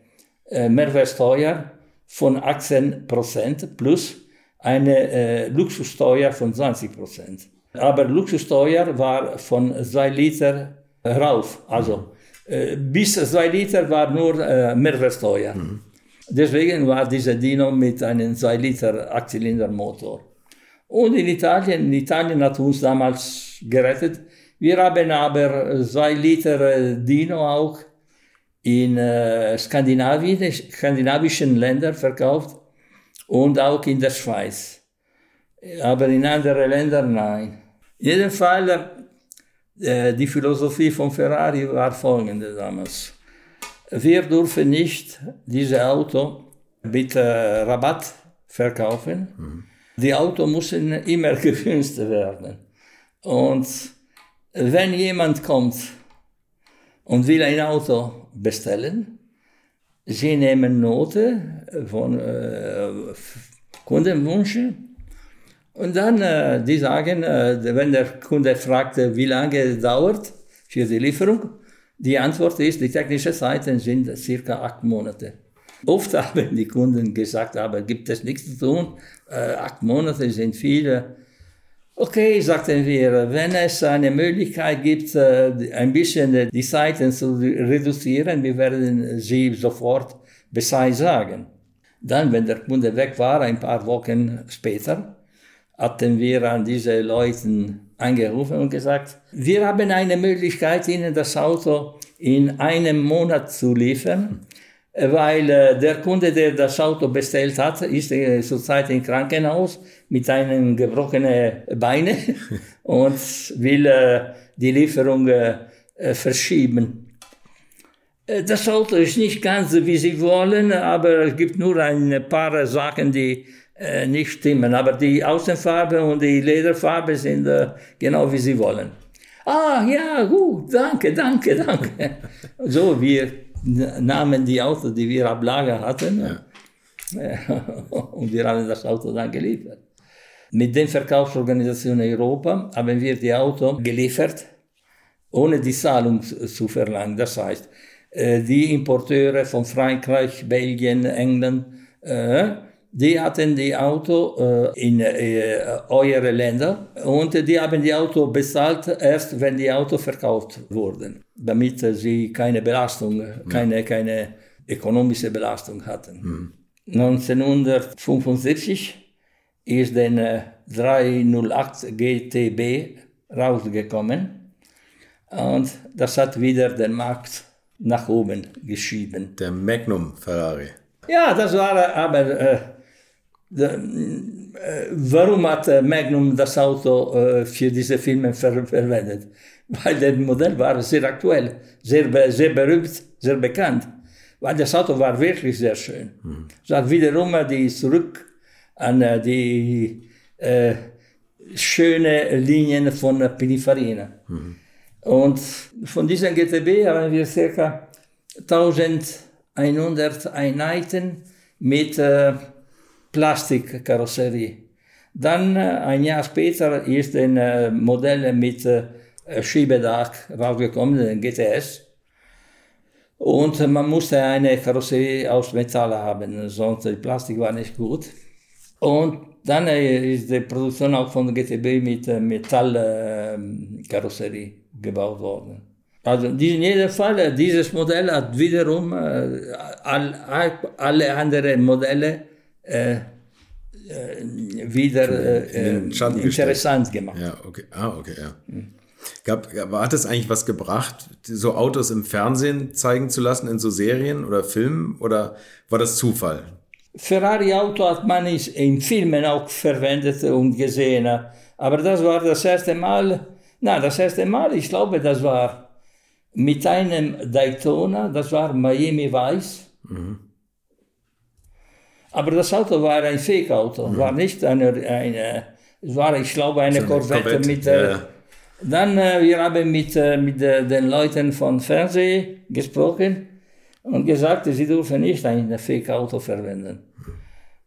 A: äh, Mehrwertsteuer von 18 Prozent plus eine äh, Luxussteuer von 20 Prozent. Aber Luxussteuer war von 2 Liter rauf, also äh, bis 2 Liter war nur äh, Mehrwertsteuer. Mhm. Deswegen war dieser Dino mit einem 2 Liter Achtzylindermotor. Und in Italien, in Italien hat uns damals gerettet, wir haben aber zwei Liter Dino auch in äh, Skandinavien, skandinavischen Ländern verkauft und auch in der Schweiz. Aber in anderen Ländern nein. In jedem Fall, äh, die Philosophie von Ferrari war folgende damals. Wir dürfen nicht dieses Auto mit äh, Rabatt verkaufen. Mhm. Die Autos müssen immer gewünscht werden. Und wenn jemand kommt und will ein Auto bestellen, sie nehmen Note von äh, Kundenwünschen und dann äh, die sagen, äh, wenn der Kunde fragt, wie lange es dauert für die Lieferung, die Antwort ist, die technischen Zeiten sind circa acht Monate. Oft haben die Kunden gesagt, aber gibt es nichts zu tun, äh, acht Monate sind viele Okay, sagten wir, wenn es eine Möglichkeit gibt, äh, ein bisschen die Zeiten zu reduzieren, wir werden sie sofort Bescheid sagen. Dann, wenn der Kunde weg war, ein paar Wochen später, hatten wir an diese Leute angerufen und gesagt, wir haben eine Möglichkeit, Ihnen das Auto in einem Monat zu liefern weil äh, der Kunde, der das Auto bestellt hat, ist äh, zurzeit im Krankenhaus mit einem gebrochenen Beine und will äh, die Lieferung äh, äh, verschieben. Äh, das Auto ist nicht ganz wie Sie wollen, aber es gibt nur ein paar Sachen, die äh, nicht stimmen. Aber die Außenfarbe und die Lederfarbe sind äh, genau wie Sie wollen. Ah, ja, gut, danke, danke, danke. So, wir nahmen die Autos, die wir ab Lager hatten, ja. und wir haben das Auto dann geliefert. Mit den Verkaufsorganisationen Europa haben wir die Auto geliefert, ohne die Zahlung zu verlangen. Das heißt, äh, die Importeure von Frankreich, Belgien, England, äh, die hatten die Auto äh, in äh, eure Länder und die haben die Auto bezahlt erst, wenn die Auto verkauft wurden, damit sie keine Belastung, keine, keine ökonomische Belastung hatten. Mhm. 1975 ist den äh, 308 GTB rausgekommen und das hat wieder den Markt nach oben geschieben.
C: Der Magnum Ferrari.
A: Ja, das war aber, warum hat äh, Magnum das Auto äh, für diese Filme ver verwendet? Weil das Modell war sehr aktuell, sehr, sehr berühmt, sehr bekannt. Weil das Auto war wirklich sehr schön. Mhm. Es hat wiederum die zurück an äh, die äh, schöne Linien von Pininfarina. Mhm. Und von diesen GTB haben wir ca. 1100 Einheiten mit äh, Plastikkarosserie. Dann ein Jahr später ist ein äh, Modell mit äh, Schiebedach rausgekommen, ein GTS. Und man musste eine Karosserie aus Metall haben, sonst Plastik war nicht gut. Und dann ist die Produktion auch von GTB mit Metallkarosserie gebaut worden. Also in jedem Fall, dieses Modell hat wiederum alle anderen Modelle äh, wieder äh, interessant gemacht.
C: Ja, okay. Ah, okay, ja. Mhm. Gab, hat es eigentlich was gebracht, so Autos im Fernsehen zeigen zu lassen, in so Serien oder Filmen? Oder war das Zufall?
A: Ferrari-Auto hat man in Filmen auch verwendet und gesehen. Aber das war das erste Mal, na, das erste Mal, ich glaube, das war mit einem Daytona, das war Miami Weiß. Mhm. Aber das Auto war ein Fake-Auto, mhm. war nicht eine, eine, es war, ich glaube, eine, so Corvette, Corvette, mit, ja, ja. Dann, äh, wir haben mit, äh, mit äh, den Leuten von Fernsehen gesprochen und gesagt, sie dürfen nicht ein Fake-Auto verwenden.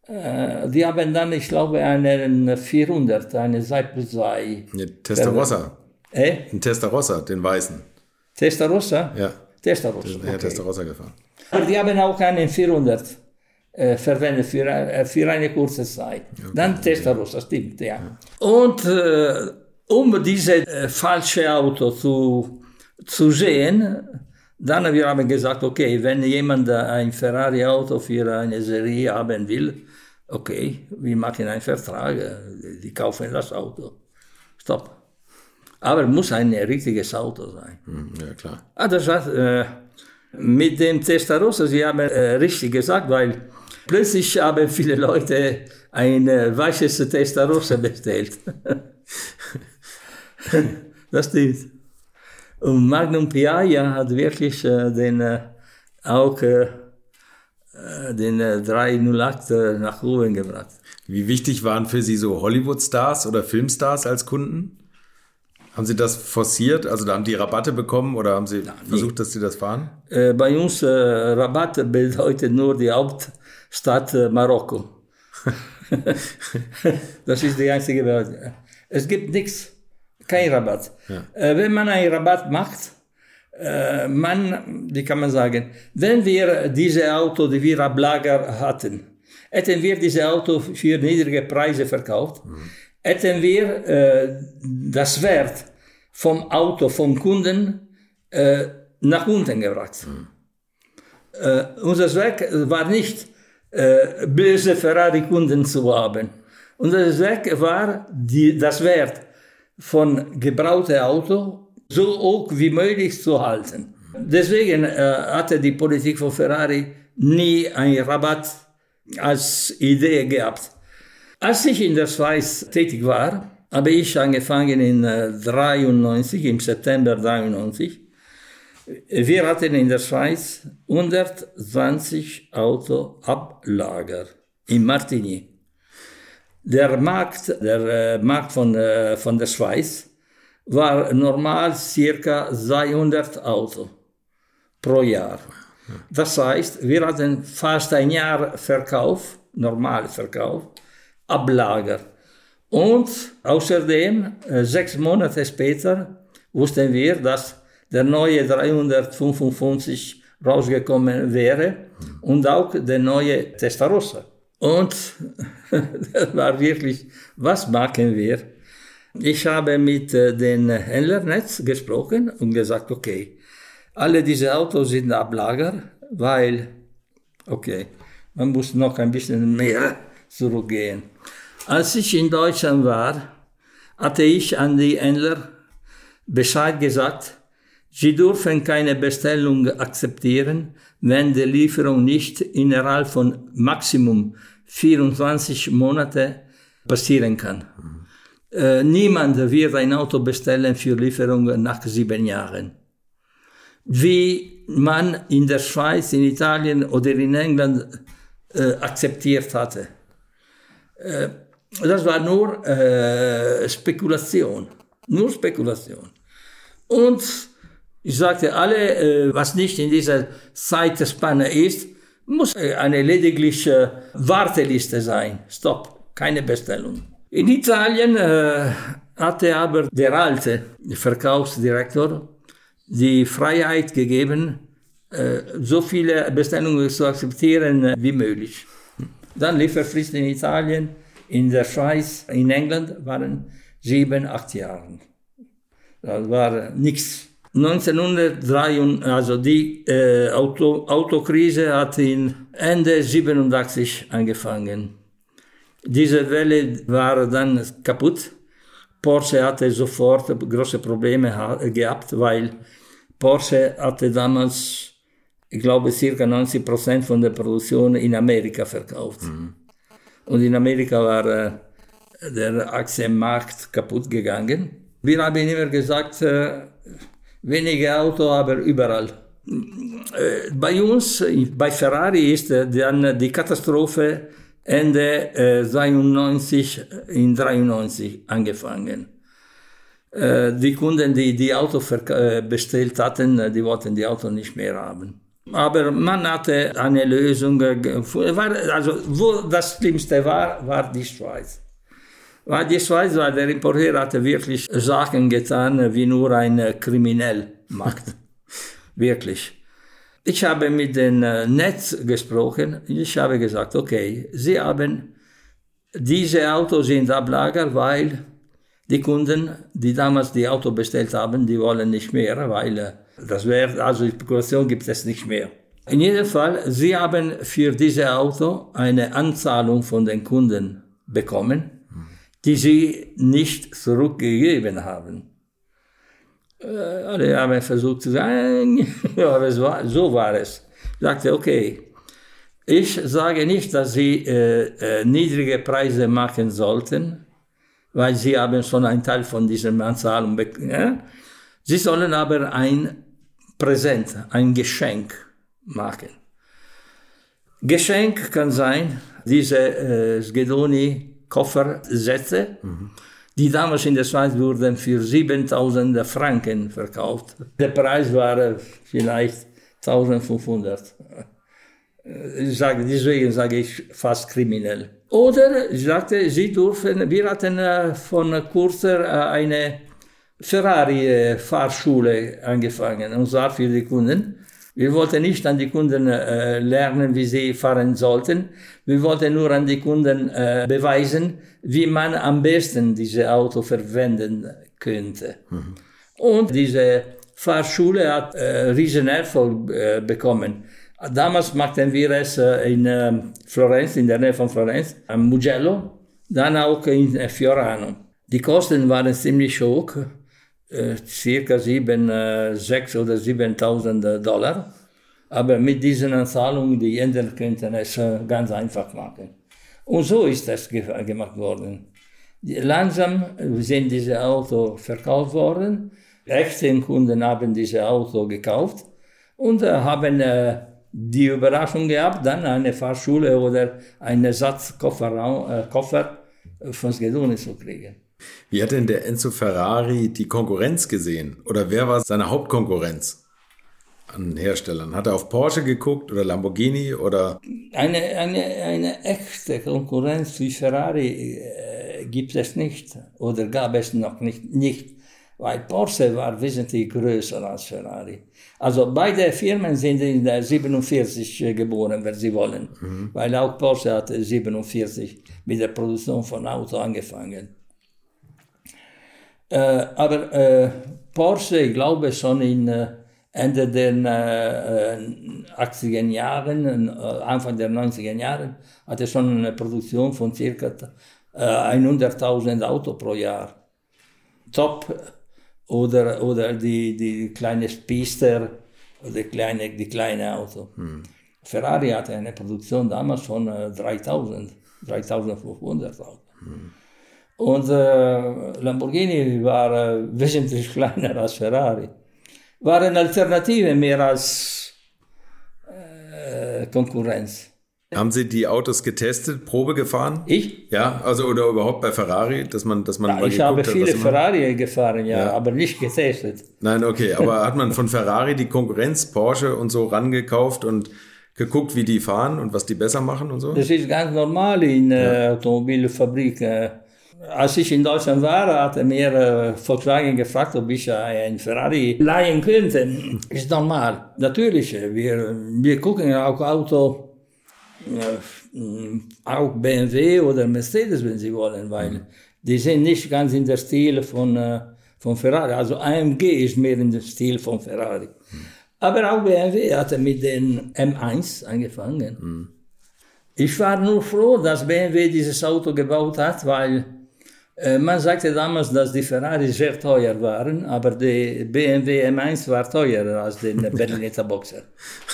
A: Äh, die haben dann, ich glaube, einen 400, eine Seite 2.
C: Testarossa. Äh? Ein Testarossa, den weißen.
A: Testarossa?
C: Ja.
A: Testarossa.
C: Okay. Testarossa gefahren.
A: Aber die haben auch einen 400 äh, verwendet für, äh, für eine kurze Zeit. Okay. Dann Testarossa, stimmt, ja. ja. Und äh, um dieses äh, falsche Auto zu, zu sehen, dann wir haben gesagt, okay, wenn jemand ein Ferrari-Auto für eine Serie haben will, okay, wir machen einen Vertrag, die kaufen das Auto. Stopp. Aber muss ein richtiges Auto sein.
C: Hm, ja, klar.
A: Ah, das hat, äh, mit dem Testarossa, Sie haben äh, richtig gesagt, weil plötzlich haben viele Leute ein äh, weißes Testarossa bestellt. das stimmt. Und Magnum Piaia hat wirklich äh, den, äh, auch den 308 äh, nach oben gebracht.
C: Wie wichtig waren für Sie so Hollywood-Stars oder Filmstars als Kunden? Haben Sie das forciert? Also da haben die Rabatte bekommen oder haben Sie ja, versucht, dass Sie das fahren?
A: Äh, bei uns äh, Rabatte bedeutet nur die Hauptstadt äh, Marokko. das ist die einzige Welt. Es gibt nichts kein Rabatt. Ja. Äh, wenn man einen Rabatt macht, äh, man, wie kann man sagen, wenn wir diese Auto, die wir ab Lager hatten, hätten wir diese Auto für niedrige Preise verkauft, mhm. hätten wir äh, das Wert vom Auto, vom Kunden äh, nach unten gebracht. Mhm. Äh, unser Zweck war nicht, äh, böse Ferrari-Kunden zu haben. Unser Zweck war, die, das Wert von gebrauchten Auto so hoch wie möglich zu halten. Deswegen äh, hatte die Politik von Ferrari nie einen Rabatt als Idee gehabt. Als ich in der Schweiz tätig war, habe ich angefangen in äh, 93, im September 93. Wir hatten in der Schweiz 120 Autoablager in Martigny. Der Markt, der äh, Markt von, äh, von der Schweiz war normal circa 200 Auto pro Jahr. Das heißt, wir hatten fast ein Jahr Verkauf, normal Verkauf, Ablager. Und außerdem, äh, sechs Monate später, wussten wir, dass der neue 355 rausgekommen wäre und auch der neue Testarossa. Und das war wirklich, was machen wir? Ich habe mit äh, den Händlernetz gesprochen und gesagt, okay, alle diese Autos sind Ablager, weil, okay, man muss noch ein bisschen mehr zurückgehen. Als ich in Deutschland war, hatte ich an die Händler Bescheid gesagt, Sie dürfen keine Bestellung akzeptieren, wenn die Lieferung nicht innerhalb von Maximum 24 Monate passieren kann. Äh, niemand wird ein Auto bestellen für Lieferung nach sieben Jahren. Wie man in der Schweiz, in Italien oder in England äh, akzeptiert hatte. Äh, das war nur äh, Spekulation. Nur Spekulation. Und ich sagte, alle, äh, was nicht in dieser Zeitspanne ist, muss äh, eine ledigliche Warteliste sein. Stopp, keine Bestellung. In Italien äh, hatte aber der alte Verkaufsdirektor die Freiheit gegeben, so viele Bestellungen zu akzeptieren wie möglich. Dann Lieferfrist in Italien, in der Schweiz, in England waren sieben, acht Jahre. Das war nichts. 1903, also die äh, Auto, Autokrise hat in Ende 87 angefangen. Diese Welle war dann kaputt. Porsche hatte sofort große Probleme gehabt, weil Porsche hatte damals, ich glaube, circa 90 Prozent von der Produktion in Amerika verkauft. Mhm. Und in Amerika war äh, der Aktienmarkt kaputt gegangen. Wir haben immer gesagt, äh, wenige Autos, aber überall. Äh, bei uns, bei Ferrari, ist äh, dann die Katastrophe Ende äh, 92 in 93 angefangen. Die Kunden, die die Auto bestellt hatten, die wollten die Auto nicht mehr haben. Aber man hatte eine Lösung. Also, wo das Schlimmste war, war die Schweiz. Weil die Schweiz, weil der Importeur hatte wirklich Sachen getan, wie nur ein Kriminell macht. wirklich. Ich habe mit dem Netz gesprochen. Ich habe gesagt, okay, Sie haben diese Autos sind Ablager, weil die Kunden, die damals die Auto bestellt haben, die wollen nicht mehr, weil äh, das wäre, also die Spekulation gibt es nicht mehr. In jedem Fall, sie haben für dieses Auto eine Anzahlung von den Kunden bekommen, die sie nicht zurückgegeben haben. Äh, alle haben versucht zu sagen, aber war, so war es. Ich sagte, okay, ich sage nicht, dass sie äh, äh, niedrige Preise machen sollten, weil sie haben schon einen Teil von dieser Anzahlung bekommen. Ja? Sie sollen aber ein Präsent, ein Geschenk machen. Geschenk kann sein, diese äh, Sgedoni-Koffersätze, mhm. die damals in der Schweiz wurden für 7000 Franken verkauft. Der Preis war vielleicht 1500. Ich sage, deswegen sage ich fast kriminell. Oder ich sagte, sie dürfen, wir hatten äh, von kurzer äh, eine Ferrari-Fahrschule angefangen, und zwar für die Kunden. Wir wollten nicht an die Kunden äh, lernen, wie sie fahren sollten. Wir wollten nur an die Kunden äh, beweisen, wie man am besten diese Auto verwenden könnte. Mhm. Und diese Fahrschule hat äh, riesen Erfolg äh, bekommen. Damals machten wir es äh, in äh, Florenz, in der Nähe von Florenz, am Mugello, dann auch in Fiorano. Die Kosten waren ziemlich hoch, circa 7, 6 oder 7.000 Dollar. Aber mit diesen Anzahlungen, die Händler könnten es ganz einfach machen. Und so ist das gemacht worden. Langsam sind diese Autos verkauft worden. Echte Kunden haben diese Auto gekauft und haben die Überraschung gehabt, dann eine Fahrschule oder einen Ersatzkoffer äh, Koffer von Skedone zu kriegen.
C: Wie hat denn der Enzo Ferrari die Konkurrenz gesehen? Oder wer war seine Hauptkonkurrenz an Herstellern? Hat er auf Porsche geguckt oder Lamborghini oder?
A: Eine, eine, eine echte Konkurrenz wie Ferrari äh, gibt es nicht oder gab es noch nicht. nicht weil Porsche war wesentlich größer als Ferrari. Also beide Firmen sind in der 47 äh, geboren, wenn sie wollen, mhm. weil auch Porsche hat 47 mit der Produktion von Auto angefangen. Äh, aber äh, Porsche, ich glaube schon in äh, Ende der 80er äh, Jahren, Anfang der 90er Jahre, hatte schon eine Produktion von ca. 100.000 Auto pro Jahr. Top oder, oder die, die kleine Spister oder kleine, die kleine Auto. Ferrari hatte eine Produktion damals von äh, 3000, 3500 Autos. Und äh, Lamborghini war äh, wesentlich kleiner als Ferrari. War eine Alternative mehr als äh, Konkurrenz.
C: Haben Sie die Autos getestet, Probe gefahren?
A: Ich?
C: Ja, also oder überhaupt bei Ferrari, dass man, dass man
A: Ja,
C: mal
A: ich habe
C: geguckt hat,
A: viele? Ferrari gefahren, ja,
C: Ja.
A: aber nicht getestet.
C: Nein, okay, aber hat man von Ferrari die Konkurrenz, Porsche und so rangekauft und geguckt, wie die fahren und was die besser machen und so?
A: Das ist ganz normal in äh, Automobilfabrik. Äh, als ich in Deutschland war, hat mir äh, Volkswagen gefragt, ob ich äh, ein Ferrari leihen könnte. Ist normal. Natürlich, äh, wir, wir gucken auch Auto, äh, mh, auch BMW oder Mercedes, wenn Sie wollen, weil die sind nicht ganz in der Stil von, äh, von Ferrari. Also AMG ist mehr in dem Stil von Ferrari. Aber auch BMW hatte mit den M1 angefangen. Ich war nur froh, dass BMW dieses Auto gebaut hat, weil äh, man sagte damals, dass die Ferrari sehr teuer waren, aber der BMW M1 war teurer als der Berlinetta Boxer.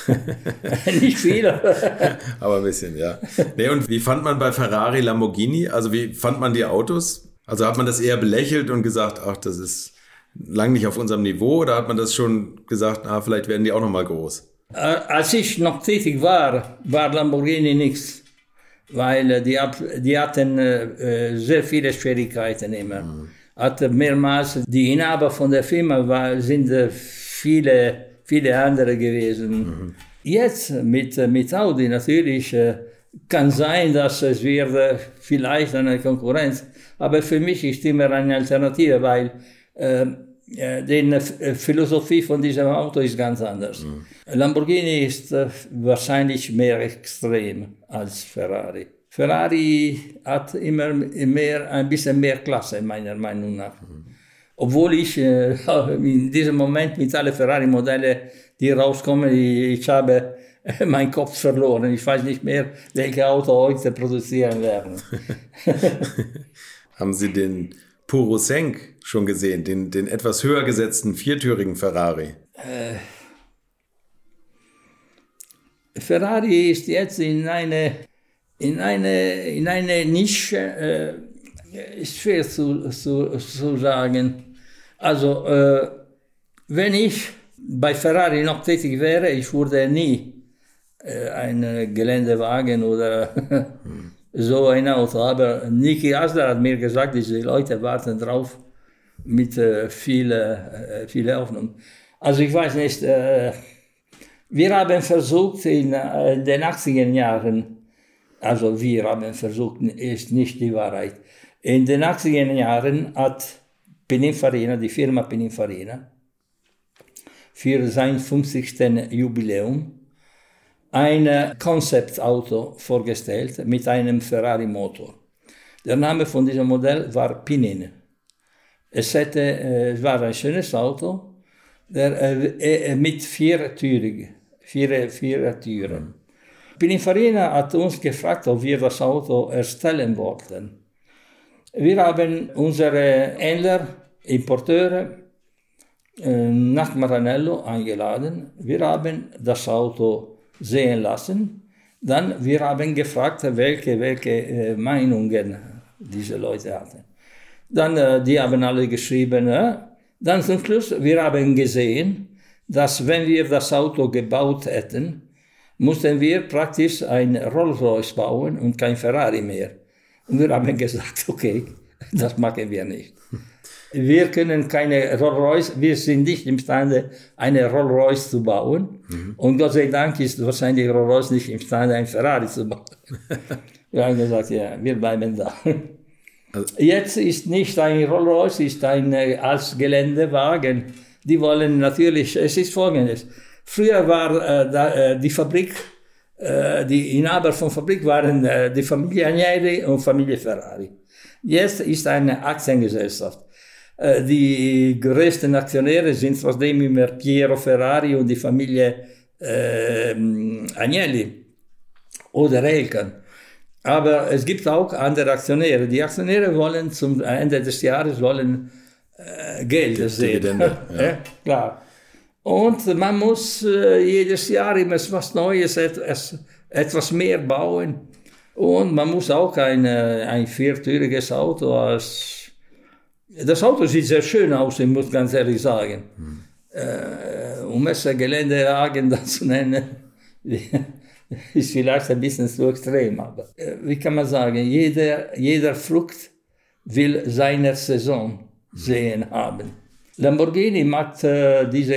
A: Nicht viel, aber
C: Aber ein bisschen, ja. Nee, und wie fand man bei Ferrari Lamborghini? Also wie fand man die Autos? Also hat man das eher belächelt und gesagt, ach, das ist lang nicht auf unserem Niveau oder hat man das schon gesagt, ah, vielleicht werden die auch noch mal groß?
A: Äh, als ich noch tätig war, war Lamborghini nichts. Weil äh, die, die hatten äh, äh, sehr viele Schwierigkeiten immer. Hatte mehrmals, die Inhaber von der Firma war, sind äh, viele, viele andere gewesen. Jetzt mit, mit Audi natürlich äh, kann sein, dass es wird vielleicht eine Konkurrenz, aber für mich ist immer eine Alternative, weil äh, die äh, Philosophie von diesem Auto ist ganz anders. Lamborghini ist äh, wahrscheinlich mehr extrem als Ferrari. Ferrari hat immer mehr, ein bisschen mehr Klasse, meiner Meinung nach. Obwohl ich äh, in diesem Moment mit allen Ferrari-Modellen, die rauskommen, ich, ich habe meinen Kopf verloren. Ich weiß nicht mehr, welche Auto heute produzieren werden.
C: Haben Sie den Puro Senk schon gesehen, den, den etwas höher gesetzten viertürigen Ferrari?
A: Ferrari ist jetzt in eine, in eine, in eine Nische, äh, ist schwer zu, zu, zu sagen. Also, äh, wenn ich bei Ferrari noch tätig wäre, ich würde nie äh, einen Geländewagen oder so ein Auto. Aber Niki Asler hat mir gesagt, diese Leute warten drauf mit äh, viel, äh, viel Hoffnung. Also ich weiß nicht, äh, wir haben versucht in, äh, in den 80er Jahren, also wir haben versucht, ist nicht die Wahrheit. In den 80er Jahren hat Pininfarina, die Firma Pininfarina, für sein 50. Jubiläum ein Konzeptauto vorgestellt mit einem Ferrari-Motor. Der Name von diesem Modell war Pinin. Es, hätte, äh, es war ein schönes Auto der, äh, äh, mit vier Türen. Vier, vier Türen. Pininfarina hat uns gefragt, ob wir das Auto erstellen wollten. Wir haben unsere Händler, Importeure äh, nach Maranello eingeladen. Wir haben das Auto sehen lassen. Dann wir haben gefragt, welche, welche äh, Meinungen diese Leute hatten. Dann, äh, die haben alle geschrieben. Äh. Dann zum Schluss, wir haben gesehen, dass wenn wir das Auto gebaut hätten, mussten wir praktisch ein Rolls-Royce bauen und kein Ferrari mehr. Und wir haben gesagt, okay, das machen wir nicht. Wir können keine Rolls-Royce, wir sind nicht imstande, eine Rolls-Royce zu bauen. Und Gott sei Dank ist wahrscheinlich Rolls-Royce nicht imstande, ein Ferrari zu bauen. wir haben gesagt, ja, wir bleiben da. Jetzt ist nicht ein Rolls-Royce, ist ein äh, als Geländewagen. Die wollen natürlich, es ist folgendes. Früher war äh, da, äh, die Fabrik, äh, die Inhaber von Fabrik waren äh, die Familie Agnelli und Familie Ferrari. Jetzt ist eine Aktiengesellschaft. Äh, die größten Aktionäre sind trotzdem immer Piero Ferrari und die Familie äh, Agnelli oder Elkan. Aber es gibt auch andere Aktionäre. Die Aktionäre wollen zum Ende des Jahres wollen äh, Geld sehen.
C: Dividende, ja.
A: ja, klar. Und man muss äh, jedes Jahr immer was Neues, etwas, etwas mehr bauen. Und man muss auch ein, ein viertüriges Auto als. Das Auto sieht sehr schön aus, ich muss ganz ehrlich sagen. Hm. Äh, um es Geländewagen zu nennen, ist vielleicht ein bisschen zu extrem. Aber äh, wie kann man sagen, jeder, jeder Frucht will seine Saison sehen haben. Lamborghini macht äh, diese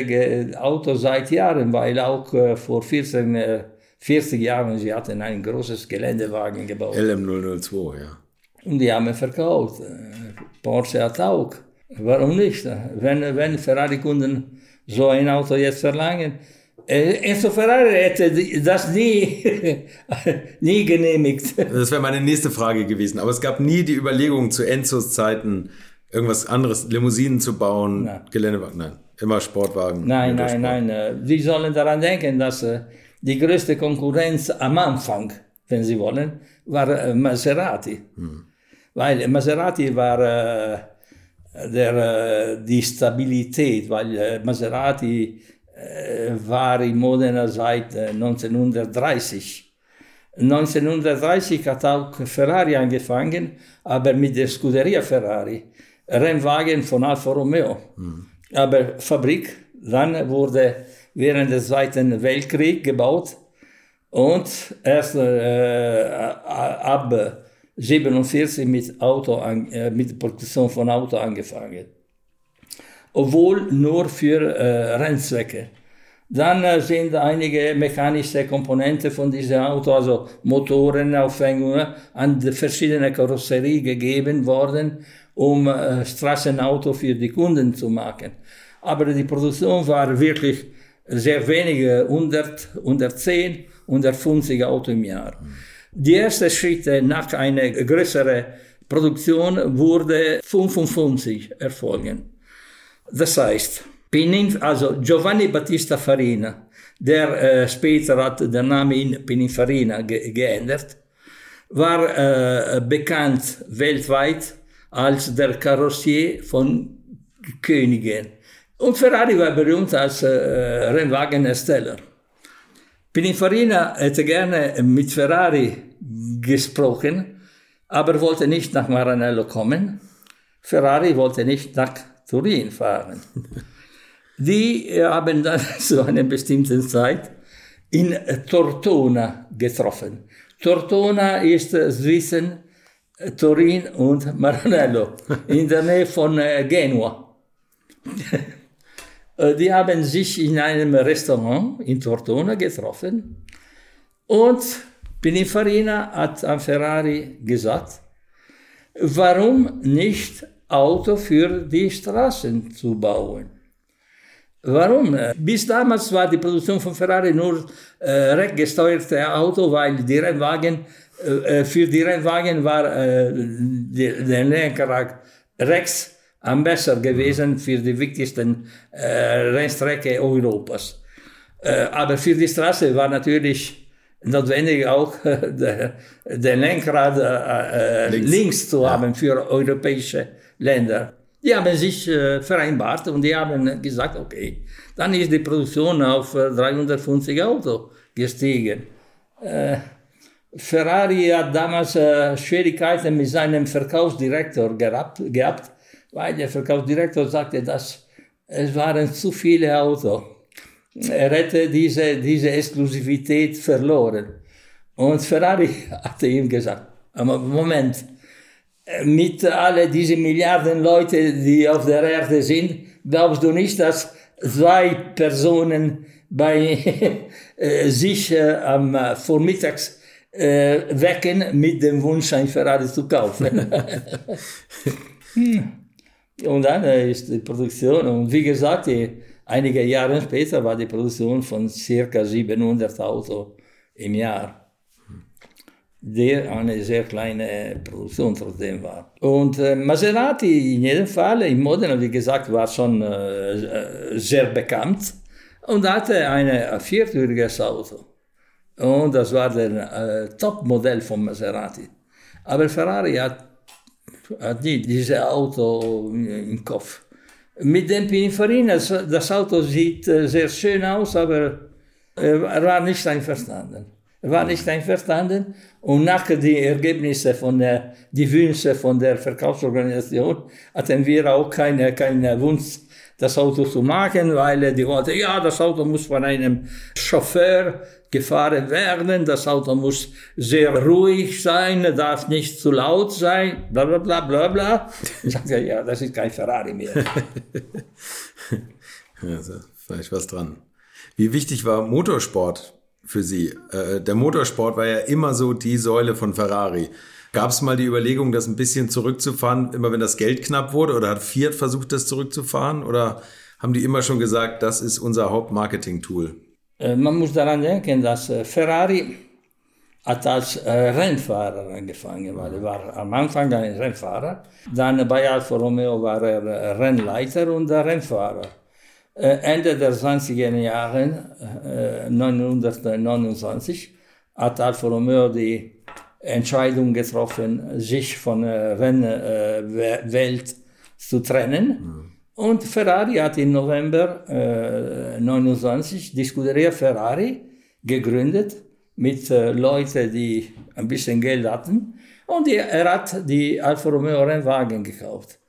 A: Auto seit Jahren, weil auch äh, vor 14, äh, 40 Jahren sie hatten ein großes Geländewagen gebaut.
C: LM002, ja.
A: Und die haben verkauft. Äh, Porsche hat auch. Warum nicht? Wenn, wenn Ferrari-Kunden so ein Auto jetzt verlangen, äh, Enzo Ferrari hätte das nie, nie genehmigt.
C: Das wäre meine nächste Frage gewesen. Aber es gab nie die Überlegung zu Enzos Zeiten, irgendwas anderes, Limousinen zu bauen, nein. Geländewagen, nein, immer Sportwagen.
A: Nein, nein, nein. Sie sollen daran denken, dass äh, die größte Konkurrenz am Anfang, wenn Sie wollen, war Maserati. Hm. Weil Maserati war der, die Stabilität, weil Maserati war in Modena seit 1930. 1930 hat auch Ferrari angefangen, aber mit der Scuderia Ferrari. Rennwagen von Alfa Romeo. Mhm. Aber Fabrik, dann wurde während des Zweiten Weltkriegs gebaut und erst äh, ab 1947 mit, Auto an, äh, mit Produktion von Auto angefangen. Obwohl nur für äh, Rennzwecke. Dann äh, sind einige mechanische Komponenten von diesem Auto, also Motorenaufhängungen, an verschiedene Karosserie gegeben worden um äh, Straßenauto für die Kunden zu machen. Aber die Produktion war wirklich sehr wenige, 100, 110, 150 Auto im Jahr. Die ersten Schritte nach einer größeren Produktion wurde 55 erfolgen. Das heißt, Pinin, also Giovanni Battista Farina, der äh, später hat den Namen in Pininfarina ge geändert, war äh, bekannt weltweit als der Karossier von Königen. Und Ferrari war berühmt als äh, Rennwagenhersteller. Pininfarina hätte gerne mit Ferrari gesprochen, aber wollte nicht nach Maranello kommen. Ferrari wollte nicht nach Turin fahren. Die haben dann zu einer bestimmten Zeit in Tortona getroffen. Tortona ist, Sie wissen, Turin und Maranello in der Nähe von äh, Genua. Äh, die haben sich in einem Restaurant in Tortona getroffen und Pininfarina hat an Ferrari gesagt, warum nicht Auto für die Straßen zu bauen? Warum? Bis damals war die Produktion von Ferrari nur äh, rechtgesteuerte Auto, weil die Rennwagen äh, äh, für die Rennwagen war äh, der Lenkrad rechts am besser gewesen für die wichtigsten äh, Rennstrecke Europas. Äh, aber für die Straße war natürlich notwendig auch der, der Lenkrad äh, links. links. zu haben für europäische Länder. Die haben sich vereinbart und die haben gesagt, okay, dann ist die Produktion auf 350 Auto gestiegen. Ferrari hat damals äh, Schwierigkeiten mit seinem Verkaufsdirektor gehabt, gehabt, weil der Verkaufsdirektor sagte, dass es waren zu viele Autos. Er hätte diese, diese Exklusivität verloren. Und Ferrari hatte ihm gesagt, aber Moment, mit all diesen Milliarden Leute, die auf der Erde sind, glaubst du nicht, dass zwei Personen bei äh, sich äh, am Vormittags äh, wecken mit dem Wunsch, ein Ferrari zu kaufen. und dann äh, ist die Produktion, und wie gesagt, die, einige Jahre später war die Produktion von circa 700 Autos im Jahr. Der eine sehr kleine Produktion trotzdem war. Und äh, Maserati in jedem Fall, in Modena, wie gesagt, war schon äh, sehr bekannt und hatte ein viertüriges Auto. Und das war der äh, Top-Modell von Maserati. Aber Ferrari hat, hat nie dieses Auto im Kopf. Mit dem Pininfarina, das Auto sieht sehr schön aus, aber er war nicht einverstanden. Er war nicht einverstanden und nach den Ergebnissen von der, die Wünsche von der Verkaufsorganisation hatten wir auch keinen keine Wunsch, das Auto zu machen, weil die wollten, ja, das Auto muss von einem Chauffeur gefahren werden, das Auto muss sehr ruhig sein, darf nicht zu laut sein, bla bla bla bla bla. Ich sagte, ja, das ist kein Ferrari mehr.
C: also, vielleicht was dran. Wie wichtig war Motorsport für Sie? Äh, der Motorsport war ja immer so die Säule von Ferrari. Gab es mal die Überlegung, das ein bisschen zurückzufahren, immer wenn das Geld knapp wurde? Oder hat Fiat versucht, das zurückzufahren? Oder haben die immer schon gesagt, das ist unser Hauptmarketing-Tool?
A: Äh, man muss daran denken, dass äh, Ferrari hat als Rennfahrer angefangen, weil er war am Anfang ein Rennfahrer. Dann bei Alfa Romeo war er Rennleiter und Rennfahrer. Äh, Ende der 20er Jahre, 1929, hat Alfa Romeo die Entscheidung getroffen, sich von der Rennwelt zu trennen. Mhm. Und Ferrari hat im November äh, 29 die Scuderia Ferrari gegründet mit äh, Leuten, die ein bisschen Geld hatten. Und die, er hat die Alfa Romeo Rennwagen gekauft.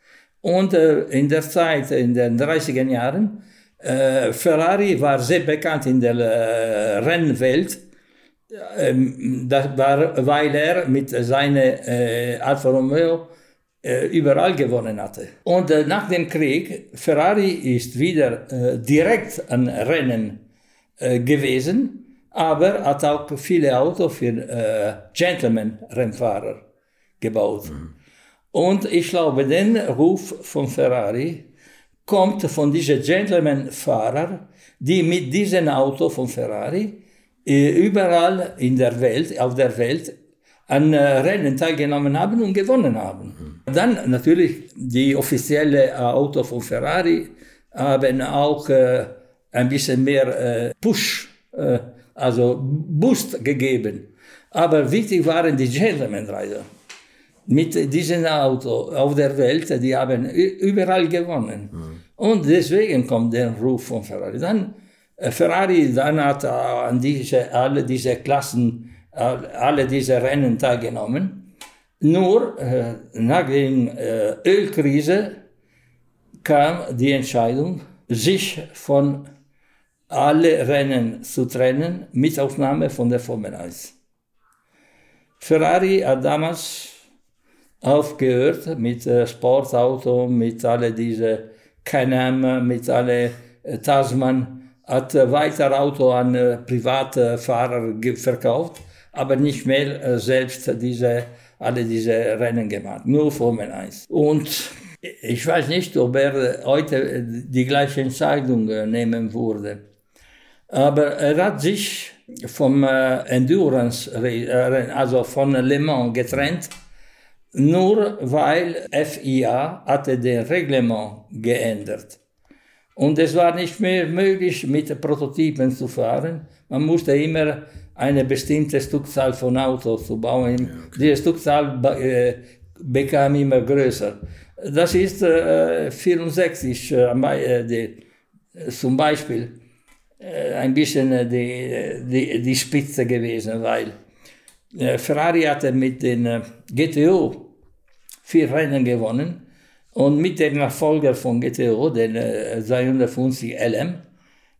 A: Und äh, in der Zeit, in den 30er Jahren, äh, Ferrari war sehr bekannt in der äh, Rennwelt, ähm, war, weil er mit seinem äh, Alfa Romeo äh, überall gewonnen hatte. Und äh, nach dem Krieg, Ferrari ist wieder äh, direkt an Rennen gewesen, aber hat auch viele Autos für Gentleman-Rennfahrer gebaut. Mhm. Und ich glaube, der Ruf von Ferrari kommt von diesen Gentleman-Fahrern, die mit diesem Auto von Ferrari äh, überall in der Welt, auf der Welt an äh, Rennen teilgenommen haben und gewonnen haben. Mhm. Dann natürlich die offizielle Auto von Ferrari haben auch äh, ein bisschen mehr Push, also Boost gegeben. Aber wichtig waren die Gentleman-Rider mit diesem Auto auf der Welt, die haben überall gewonnen. Mhm. Und deswegen kommt der Ruf von Ferrari. Dann äh, Ferrari dann hat äh, an diese, alle diese Klassen, äh, alle diese Rennen teilgenommen. Nur nach der Ölkrise kam die Entscheidung, sich von alle Rennen zu trennen, mit Aufnahme von der Formel 1. Ferrari hat damals aufgehört mit Sportauto, mit alle diese Can-Am, mit alle Tasman hat weiter Auto an äh, private Fahrer verkauft, aber nicht mehr äh, selbst diese, alle diese Rennen gemacht, nur Formel 1. Und ich weiß nicht, ob er heute die gleiche Entscheidung nehmen würde. Aber er hat sich vom Endurance, also von Le Mans getrennt, nur weil FIA hatte den Reglement geändert. Und es war nicht mehr möglich, mit Prototypen zu fahren. Man musste immer eine bestimmte Stückzahl von Autos zu bauen. Ja, okay. Die Stückzahl äh, bekam immer größer. Das ist äh, 64 äh, die, zum Beispiel äh, ein bisschen äh, die, die, die Spitze gewesen, weil äh, Ferrari hatte mit den GTO vier Rennen gewonnen und mit dem Nachfolger von GTO, den äh, 250 LM,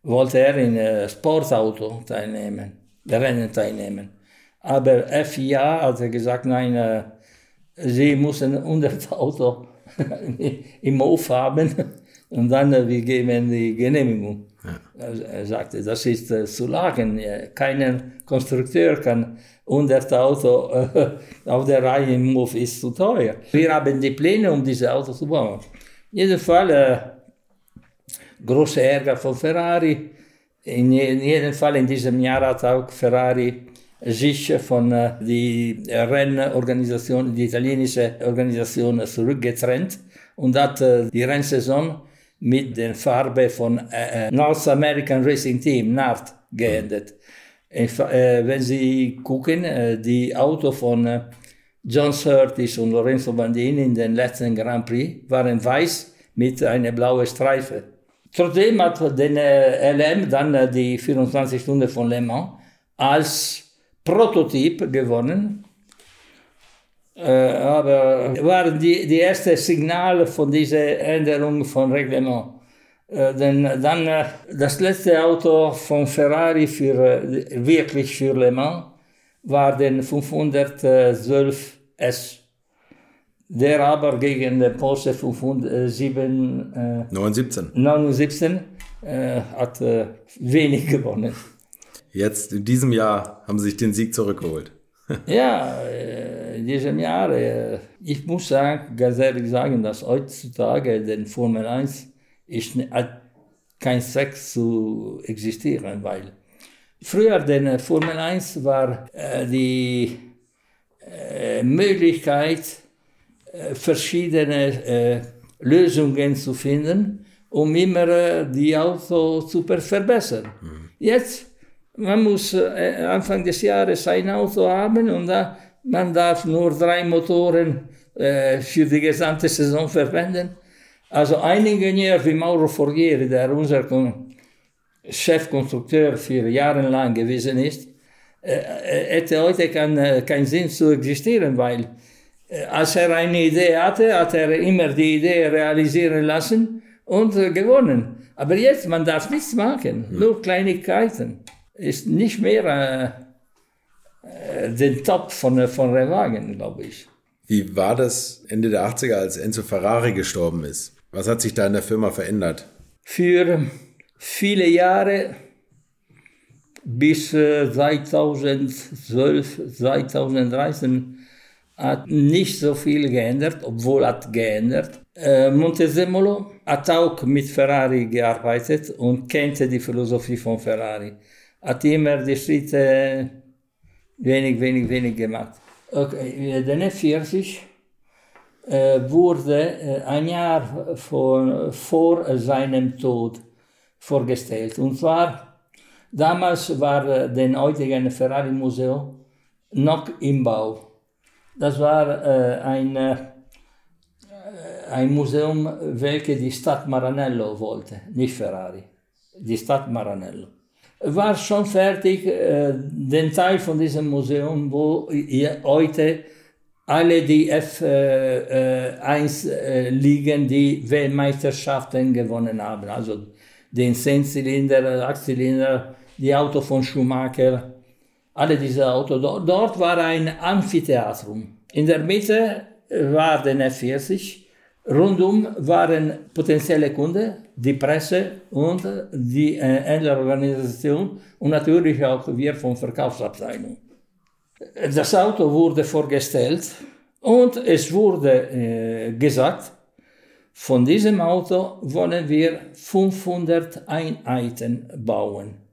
A: wollte er in äh, Sportauto teilnehmen, Rennen teilnehmen. Aber FIA hat gesagt, nein, äh, sie müssen 100 Auto im Hof haben und dann äh, wir geben die Genehmigung. Ja. Er sagte, das ist äh, zu lachen. Kein Konstrukteur kann 100 Auto äh, auf der Reihe im Hof ist zu teuer. Wir haben die Pläne, um diese Autos zu bauen. In jedem Fall äh, großer Ärger von Ferrari. In, in jedem Fall in diesem Jahr hat auch Ferrari sich von äh, die Rennorganisation, die italienische Organisation zurückgetrennt und hat äh, die Rennsaison mit der Farbe von äh, äh North American Racing Team, NART, geendet. Äh, wenn Sie gucken, äh, die Auto von John Surtees und Lorenzo Bandini in den letzten Grand Prix waren weiß mit einer blauen Streife. Trotzdem hat den äh, LM dann äh, die 24 Stunden von Le Mans als Prototyp gewonnen. Äh, aber waren die, die ersten Signale von dieser Änderung von Reglement. Denn dann das letzte Auto von Ferrari für, wirklich für Le Mans war den 512 S. Der aber gegen den Porsche 507, äh,
C: 917.
A: 917 äh, hat äh, wenig gewonnen.
C: Jetzt in diesem Jahr haben sie sich den Sieg zurückgeholt.
A: ja, äh, in diesem Jahr, äh, ich muss sagen, ganz ehrlich sagen, dass heutzutage den Formel 1 ist, hat kein Zweck zu existieren, weil früher den Formel 1 war äh, die äh, Möglichkeit, äh, verschiedene äh, Lösungen zu finden, um immer äh, die Auto zu verbessern. Mhm. Jetzt, man muss äh, Anfang des Jahres ein Auto haben und da, man darf nur drei Motoren für die gesamte Saison verwenden. Also ein Ingenieur wie Mauro Forghieri, der unser Chefkonstrukteur für Jahre lang gewesen ist, hätte heute keinen kein Sinn zu existieren, weil als er eine Idee hatte, hat er immer die Idee realisieren lassen und gewonnen. Aber jetzt, man darf nichts machen, nur Kleinigkeiten. Ist nicht mehr äh, den Top von, von Rennwagen, glaube ich.
C: Wie war das Ende der 80er, als Enzo Ferrari gestorben ist? Was hat sich da in der Firma verändert?
A: Für viele Jahre bis 2012, 2013 hat nicht so viel geändert, obwohl hat geändert. Äh, Montezemolo hat auch mit Ferrari gearbeitet und kannte die Philosophie von Ferrari. Hat immer die Schritte wenig, wenig, wenig gemacht. Okay, der F40 äh, wurde äh, ein Jahr vor, vor seinem Tod vorgestellt. Und zwar, damals war äh, den heutigen Ferrari Museum noch im Bau. Das war äh, ein, äh, ein Museum, welches die Stadt Maranello wollte, nicht Ferrari. Die Stadt Maranello. War schon fertig, äh, den Teil von diesem Museum, wo heute alle die F1 äh, liegen, die Weltmeisterschaften gewonnen haben. Also den 10-Zylinder, 8-Zylinder, die Auto von Schumacher, alle diese Autos. Dort war ein Amphitheatrum. In der Mitte war der F40. Rundum waren potenzielle Kunden, die Presse und die äh, Händlerorganisation und natürlich auch wir von Verkaufsabteilung. Das Auto wurde vorgestellt und es wurde äh, gesagt, von diesem Auto wollen wir 500 Einheiten bauen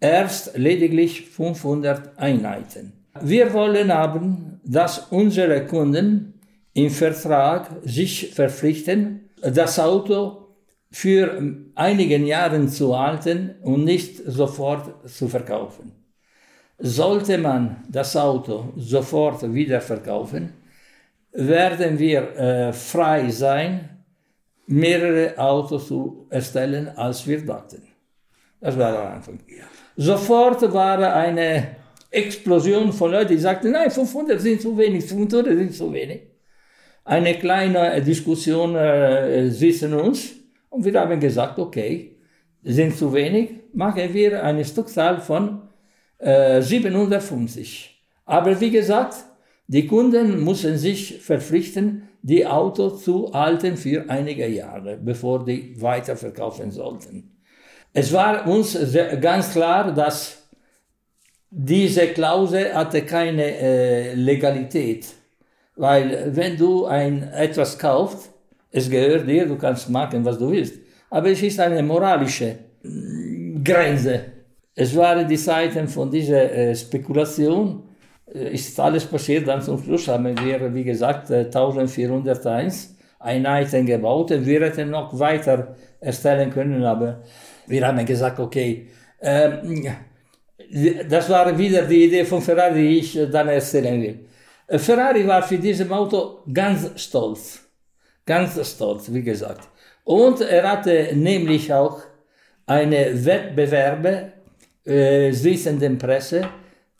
A: erst lediglich 500 Einheiten. Wir wollen haben, dass unsere Kunden im Vertrag sich verpflichten, das Auto für einige Jahre zu halten und nicht sofort zu verkaufen. Sollte man das Auto sofort wieder verkaufen, werden wir äh, frei sein, mehrere Autos zu erstellen, als wir dachten. Das war am Anfang. Sofort war eine Explosion von Leuten, die sagten, nein, 500 sind zu wenig, 500 sind zu wenig. Eine kleine Diskussion äh, zwischen uns und wir haben gesagt, okay, sind zu wenig, machen wir eine Stückzahl von äh, 750. Aber wie gesagt, die Kunden müssen sich verpflichten, die Autos zu halten für einige Jahre, bevor die weiterverkaufen sollten. Es war uns ganz klar, dass diese Klausel hatte keine äh, Legalität. Weil wenn du ein, etwas kaufst, es gehört dir, du kannst machen, was du willst. Aber es ist eine moralische mm, Grenze. Es waren die Zeiten von dieser äh, Spekulation. Äh, ist alles passiert, dann zum Schluss haben wir, wie gesagt, 1401 äh, Einheiten gebaut wir hätten noch weiter erstellen können, aber wir haben gesagt, okay, ähm, das war wieder die Idee von Ferrari, die ich äh, dann erzählen will. Äh, Ferrari war für dieses Auto ganz stolz. Ganz stolz, wie gesagt. Und er hatte nämlich auch eine Wettbewerbe äh, zwischen der Presse,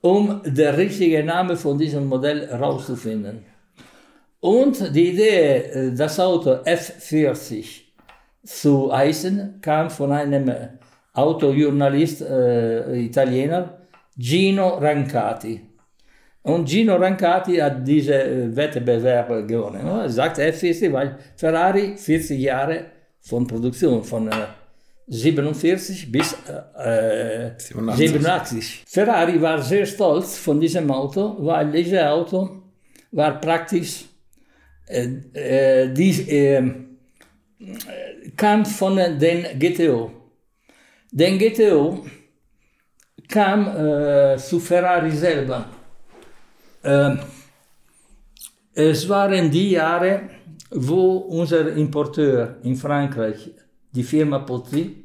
A: um den richtigen Namen von diesem Modell herauszufinden. Und die Idee, äh, das Auto F40 zu heißen, kam von einem Autojournalist, äh, Italiener, Gino Rancati. Und Gino Rancati hat diese äh, Wettbewerb gewonnen. Er sagt F40, weil Ferrari 40 Jahre von Produktion, von äh, 47 bis äh, 87. 87. Ferrari war sehr stolz von diesem Auto, weil dieses Auto war praktisch, äh, äh, dies, äh, kam von den GTO. Den GTO kam äh, zu Ferrari selber. Äh, es waren die Jahre, wo unser Importeur in Frankreich, die Firma Potry,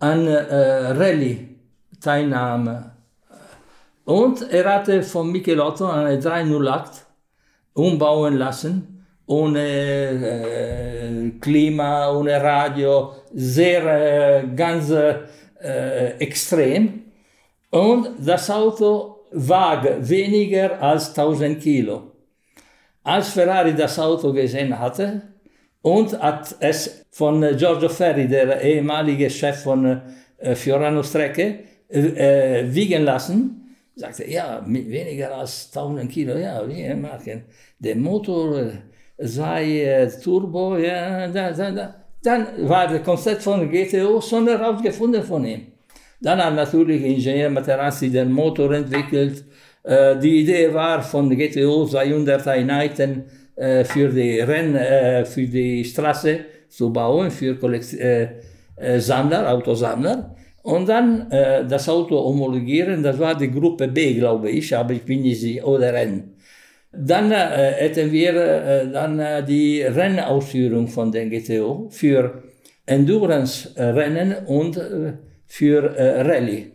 A: an äh, Rallye teilnahm. Und er hatte von Michelotto eine 308 umbauen lassen, ohne äh, Klima, ohne Radio, sehr äh, ganz äh, extrem. Und das Auto wag weniger als 1000 Kilo. Als Ferrari das Auto gesehen hatte und hat es von Giorgio Ferri, der ehemalige Chef von Fiorano Strecke, wiegen lassen, sagte, ja, weniger als 1000 Kilo, ja, wir machen. Der Motor sei Turbo, ja, da, da, da. Dann war das Konzept von GTO schon herausgefunden von ihm. Dann hat natürlich Ingenieur Materazzi den Motor entwickelt. Äh, die Idee war von GTO 200 Einheiten äh, für die Renn, äh, für die Straße zu bauen, für Kollekt Sammler, Autosammler. Und dann das Auto homologieren, das war die Gruppe B, glaube ich, aber ich bin nicht sicher, oder Renn. Dann äh, hätten wir äh, dann äh, die Rennausführung von den GTO für Endurance-Rennen und äh, für äh, Rallye.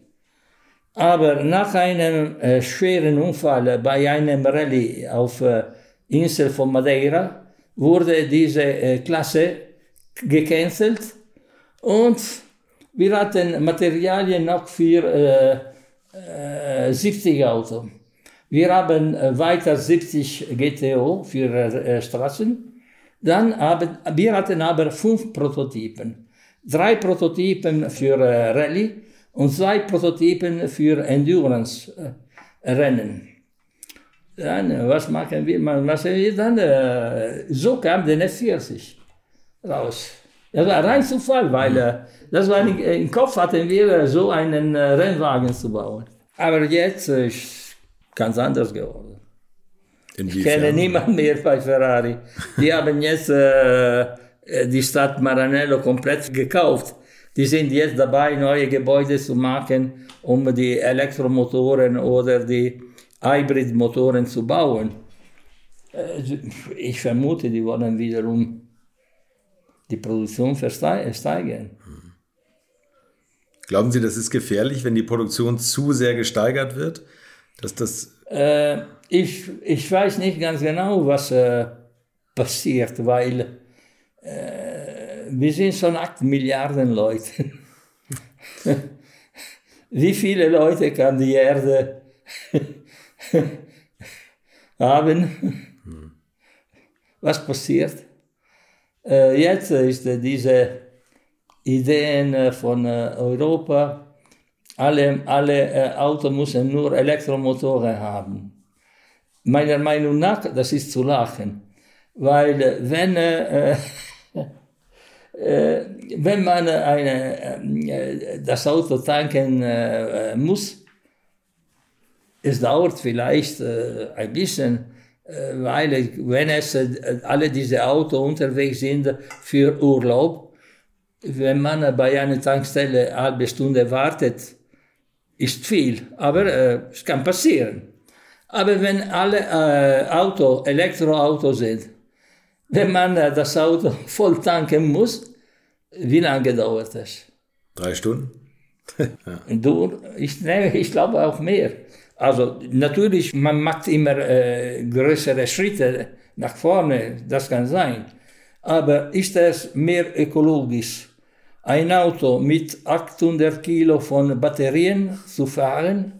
A: Aber nach einem äh, schweren Unfall bei einem Rallye auf äh, Insel von Madeira wurde diese äh, Klasse gecancelt und wir hatten Materialien noch für äh, 70 äh, Autos. Wir haben äh, weiter 70 GTO für Straßen. Dann haben, wir hatten aber fünf Prototypen drei Prototypen für äh, Rallye und zwei Prototypen für Endurance-Rennen. Dann, was machen wir? Was machen wir dann? Äh, so kam der F40 raus. Das war rein Zufall, weil äh, das war im Kopf hatten wir so einen Rennwagen zu bauen. Aber jetzt ganz anders geworden. Inwiefern? Ich kenne niemanden mehr bei Ferrari. Die haben jetzt äh, äh, die Stadt Maranello komplett gekauft. Die sind jetzt dabei, neue Gebäude zu machen, um die Elektromotoren oder die Hybridmotoren zu bauen. Äh, ich vermute, die wollen wiederum die Produktion steigern.
C: Glauben Sie, das ist gefährlich, wenn die Produktion zu sehr gesteigert wird? Dass das
A: äh, ich, ich weiß nicht ganz genau, was äh, passiert, weil äh, wir sind schon 8 Milliarden Leute. Wie viele Leute kann die Erde haben? Was passiert? Äh, jetzt ist äh, diese Ideen äh, von Europa, alle, alle äh, Autos müssen nur Elektromotoren haben. Meiner Meinung nach, das ist zu lachen. Weil wenn äh, wenn man eine, äh, das Auto tanken äh, muss, es dauert vielleicht ein bisschen, weil wenn es alle diese Autos unterwegs sind für Urlaub, wenn man bei einer Tankstelle eine halbe Stunde wartet, ist viel, aber es kann passieren. Aber wenn alle äh, Auto Elektroautos sind, wenn man das Auto voll tanken muss, wie lange dauert das?
C: Drei Stunden?
A: ja. du, ich, nee, ich glaube auch mehr. Also natürlich, man macht immer äh, größere Schritte nach vorne, das kann sein. Aber ist es mehr ökologisch, ein Auto mit 800 Kilo von Batterien zu fahren?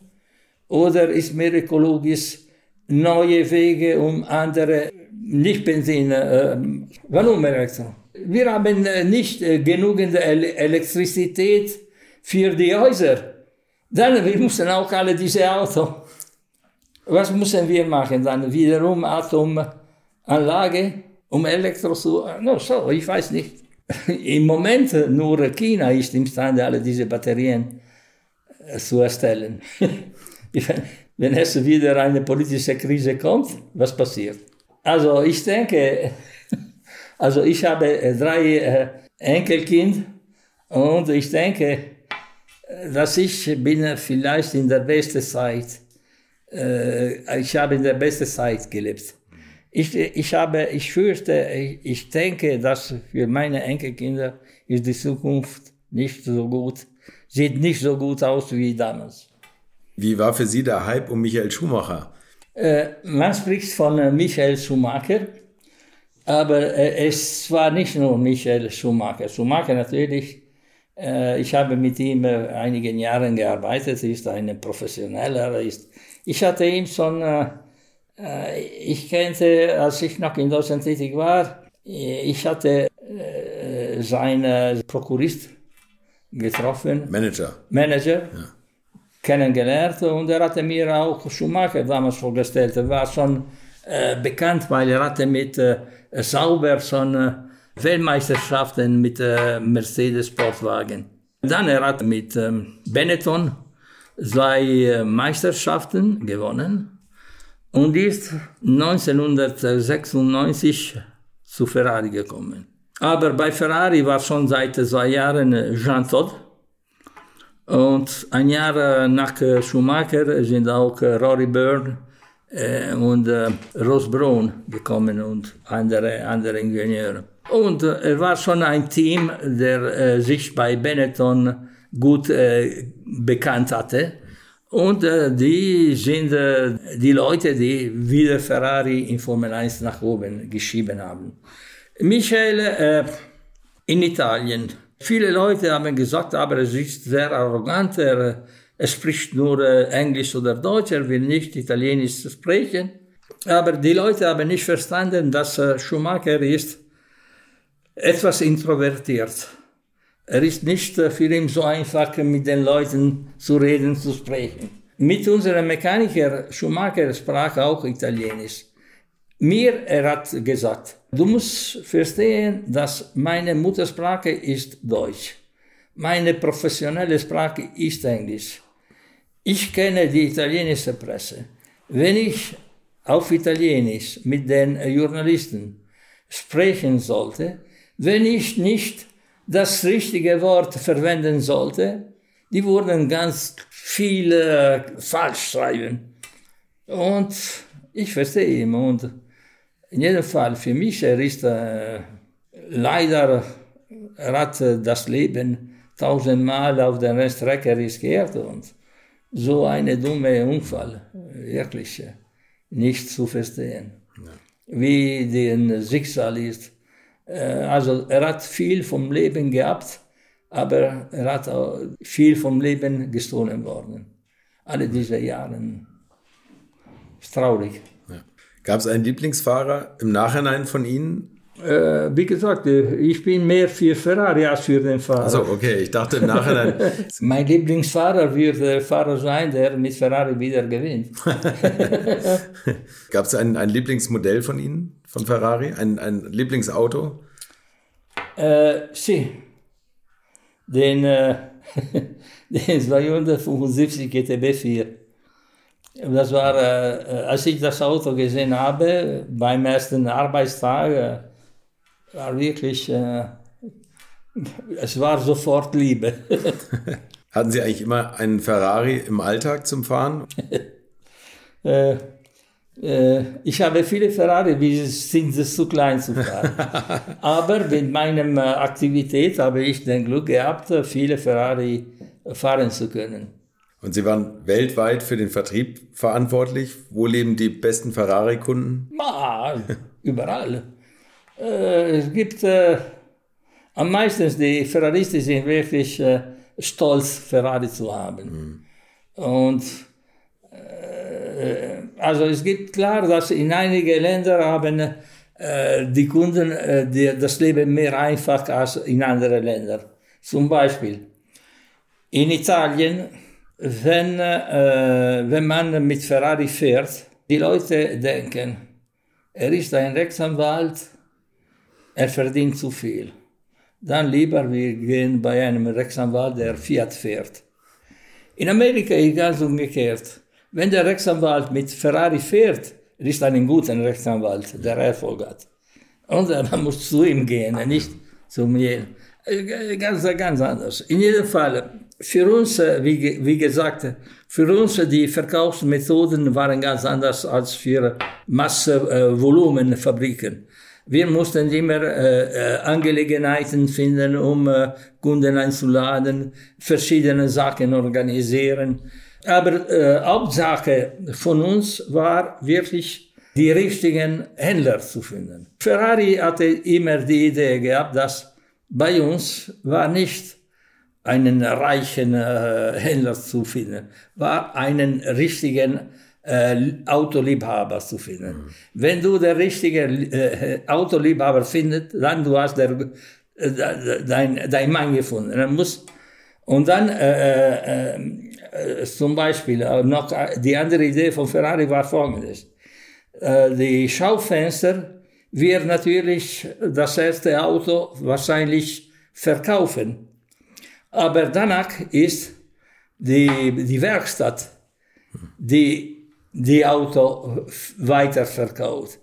A: Oder ist mehr ökologisch, neue Wege um andere, nicht Benzin, äh, warum Elektro? Wir haben äh, nicht äh, genügend Elektrizität für die Häuser. Dann wir müssen auch alle diese Autos. Was müssen wir machen? Dann wiederum Atomanlage um Elektro zu. No, so, ich weiß nicht. Im Moment nur China ist imstande, alle diese Batterien äh, zu erstellen. Wenn es wieder eine politische Krise kommt, was passiert? Also ich denke, also ich habe äh, drei äh, Enkelkind und ich denke, dass ich bin vielleicht in der besten Zeit, ich habe in der besten Zeit gelebt. Ich, ich, habe, ich fürchte, ich denke, dass für meine Enkelkinder ist die Zukunft nicht so gut, sieht nicht so gut aus wie damals.
C: Wie war für Sie der Hype um Michael Schumacher?
A: Äh, man spricht von äh, Michael Schumacher, aber äh, es war nicht nur Michael Schumacher. Schumacher natürlich, äh, ich habe mit ihm äh, einigen Jahren gearbeitet, er ist ein Professioneller. Ist, ich hatte ihn schon äh, ich kannte, als ich noch in Deutschland tätig war, äh, ich hatte äh, seinen Prokurist getroffen.
C: Manager.
A: Manager. Ja. Kennengelernt und er hatte mir auch Schumacher damals vorgestellt. Er war schon äh, bekannt, weil er hatte mit äh, Sauber schon äh, Weltmeisterschaften mit äh, Mercedes Sportwagen. Dann er hat mit ähm, Benetton zwei Meisterschaften gewonnen und ist 1996 zu Ferrari gekommen. Aber bei Ferrari war schon seit zwei Jahren Jean Todt. Und ein Jahr nach Schumacher sind auch Rory Byrne äh, und äh, Ross Brown gekommen und andere, andere Ingenieure. Und äh, er war schon ein Team, der äh, sich bei Benetton gut äh, bekannt hatte. Und äh, die sind äh, die Leute, die wieder Ferrari in Formel 1 nach oben geschrieben haben. Michael äh, in Italien. Viele Leute haben gesagt, aber er ist sehr arrogant, er, er spricht nur äh, Englisch oder Deutsch, er will nicht Italienisch sprechen. Aber die Leute haben nicht verstanden, dass äh, Schumacher ist etwas introvertiert. Er ist nicht äh, für ihn so einfach, mit den Leuten zu reden, zu sprechen. Mit unserem Mechaniker Schumacher sprach auch Italienisch. Mir, er hat gesagt, du musst verstehen, dass meine Muttersprache ist Deutsch. Meine professionelle Sprache ist Englisch. Ich kenne die italienische Presse. Wenn ich auf Italienisch mit den Journalisten sprechen sollte, wenn ich nicht das richtige Wort verwenden sollte, die wurden ganz viele falsch schreiben. Und ich verstehe ihn. Und in jedem Fall, für mich, er ist äh, leider, er hat das Leben tausendmal auf der Strecke riskiert und so eine dumme Unfall, wirklich äh, nicht zu verstehen. Ja. Wie den Schicksal ist. Äh, also er hat viel vom Leben gehabt, aber er hat auch viel vom Leben gestohlen worden. Alle diese Jahre. Ist traurig.
C: Ja. Gab es einen Lieblingsfahrer im Nachhinein von Ihnen?
A: Äh, wie gesagt, ich bin mehr für Ferrari als für den Fahrer.
C: Also okay, ich dachte im Nachhinein.
A: mein Lieblingsfahrer wird der Fahrer sein, der mit Ferrari wieder gewinnt.
C: Gab es ein, ein Lieblingsmodell von Ihnen, von Ferrari? Ein, ein Lieblingsauto?
A: Äh, sì. Den, äh, den 275 GTB4. Das war, äh, als ich das Auto gesehen habe, beim ersten Arbeitstag, äh, war wirklich, äh, es war sofort Liebe.
C: Hatten Sie eigentlich immer einen Ferrari im Alltag zum Fahren?
A: äh, ich habe viele Ferrari, wie sind sie zu klein zu fahren. Aber mit meiner Aktivität habe ich den Glück gehabt, viele Ferrari fahren zu können.
C: Und Sie waren weltweit für den Vertrieb verantwortlich. Wo leben die besten Ferrari-Kunden?
A: überall. Äh, es gibt äh, am meisten die Ferraristen sind wirklich äh, stolz, Ferrari zu haben. Mhm. Und äh, also es gibt klar, dass in einigen Ländern haben äh, die Kunden äh, das Leben mehr einfach als in anderen Ländern. Zum Beispiel in Italien, wenn, äh, wenn man mit Ferrari fährt, die Leute denken, er ist ein Rechtsanwalt, er verdient zu viel. Dann lieber wir gehen bei einem Rechtsanwalt, der Fiat fährt. In Amerika ist ganz umgekehrt. Wenn der Rechtsanwalt mit Ferrari fährt, er ist ein guter Rechtsanwalt, der Erfolg hat. Und man muss zu ihm gehen, nicht zu mir. Äh, ganz, ganz anders. In jedem Fall, für uns, äh, wie, wie gesagt, für uns die Verkaufsmethoden waren ganz anders als für Massevolumenfabriken. Wir mussten immer äh, Angelegenheiten finden, um äh, Kunden einzuladen, verschiedene Sachen organisieren. Aber äh, Hauptsache von uns war wirklich die richtigen Händler zu finden. Ferrari hatte immer die Idee gehabt, dass bei uns war nicht einen reichen äh, Händler zu finden, war einen richtigen äh, Autoliebhaber zu finden. Mhm. Wenn du der richtige äh, Autoliebhaber findest, dann du hast der, äh, dein, dein Mann gefunden. Dann muss, und dann äh, äh, äh, zum Beispiel äh, noch die andere Idee von Ferrari war folgendes. die Schaufenster wird natürlich das erste Auto wahrscheinlich verkaufen. Aber danach ist die, die Werkstatt, die die Auto weiterverkauft.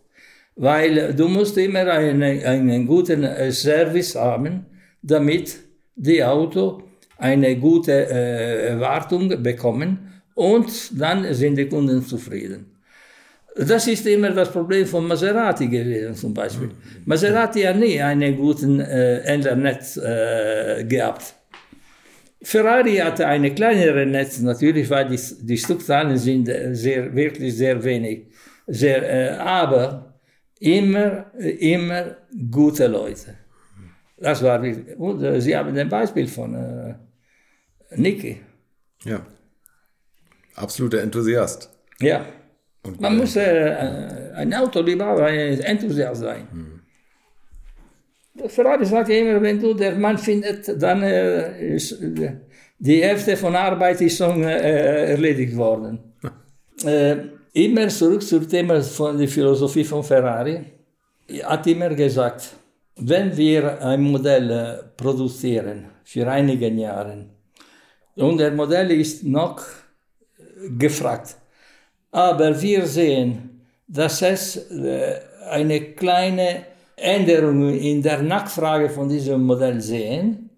A: Weil du musst immer einen, einen guten Service haben, damit die Auto eine gute äh, Wartung bekommen und dann sind die Kunden zufrieden. Das ist immer das Problem von Maserati gewesen zum Beispiel. Mhm. Maserati hat nie einen guten äh, Händlernetz äh, gehabt. Ferrari hatte eine kleinere Netz natürlich, weil die, die Stückzahlen sind sehr, wirklich sehr wenig. Sehr, äh, aber immer, immer gute Leute. Das war, und, äh, Sie haben ein Beispiel von äh, Niki.
C: Ja. Absoluter Enthusiast.
A: Ja. Und Man muss äh, ein Autoliebhaber, ein Enthusiast sein. Hm. Ferrari sagt immer, wenn du der Mann findet, dann äh, ist äh, die Hälfte von Arbeit ist schon äh, erledigt worden. äh, immer zurück zum Thema von der Philosophie von Ferrari. Er hat immer gesagt, wenn wir ein Modell äh, produzieren für einige Jahre und der Modell ist noch gefragt, aber wir sehen, dass es äh, eine kleine Änderung in der Nachfrage von diesem Modell sehen.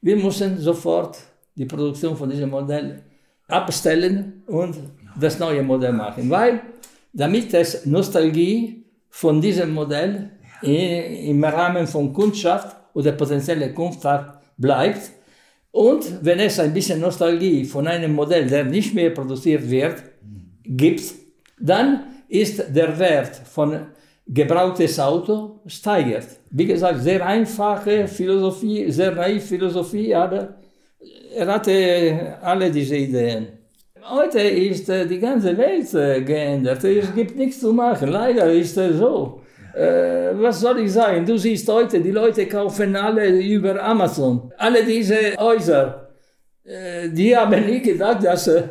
A: Wir müssen sofort die Produktion von diesem Modell abstellen und das neue Modell machen, weil damit es Nostalgie von diesem Modell im Rahmen von Kundschaft oder potenzielle Kundschaft bleibt und wenn es ein bisschen Nostalgie von einem Modell, der nicht mehr produziert wird, gibt, dann ist der Wert von gebrauchtes Auto steigert. Wie gesagt, sehr einfache Philosophie, sehr naive Philosophie, aber er hatte alle diese Ideen. Heute ist äh, die ganze Welt äh, geändert. Es gibt nichts zu machen. Leider ist es so. Äh, was soll ich sagen? Du siehst heute, die Leute kaufen alle über Amazon. Alle diese Häuser, äh, die haben nie gedacht, dass, äh,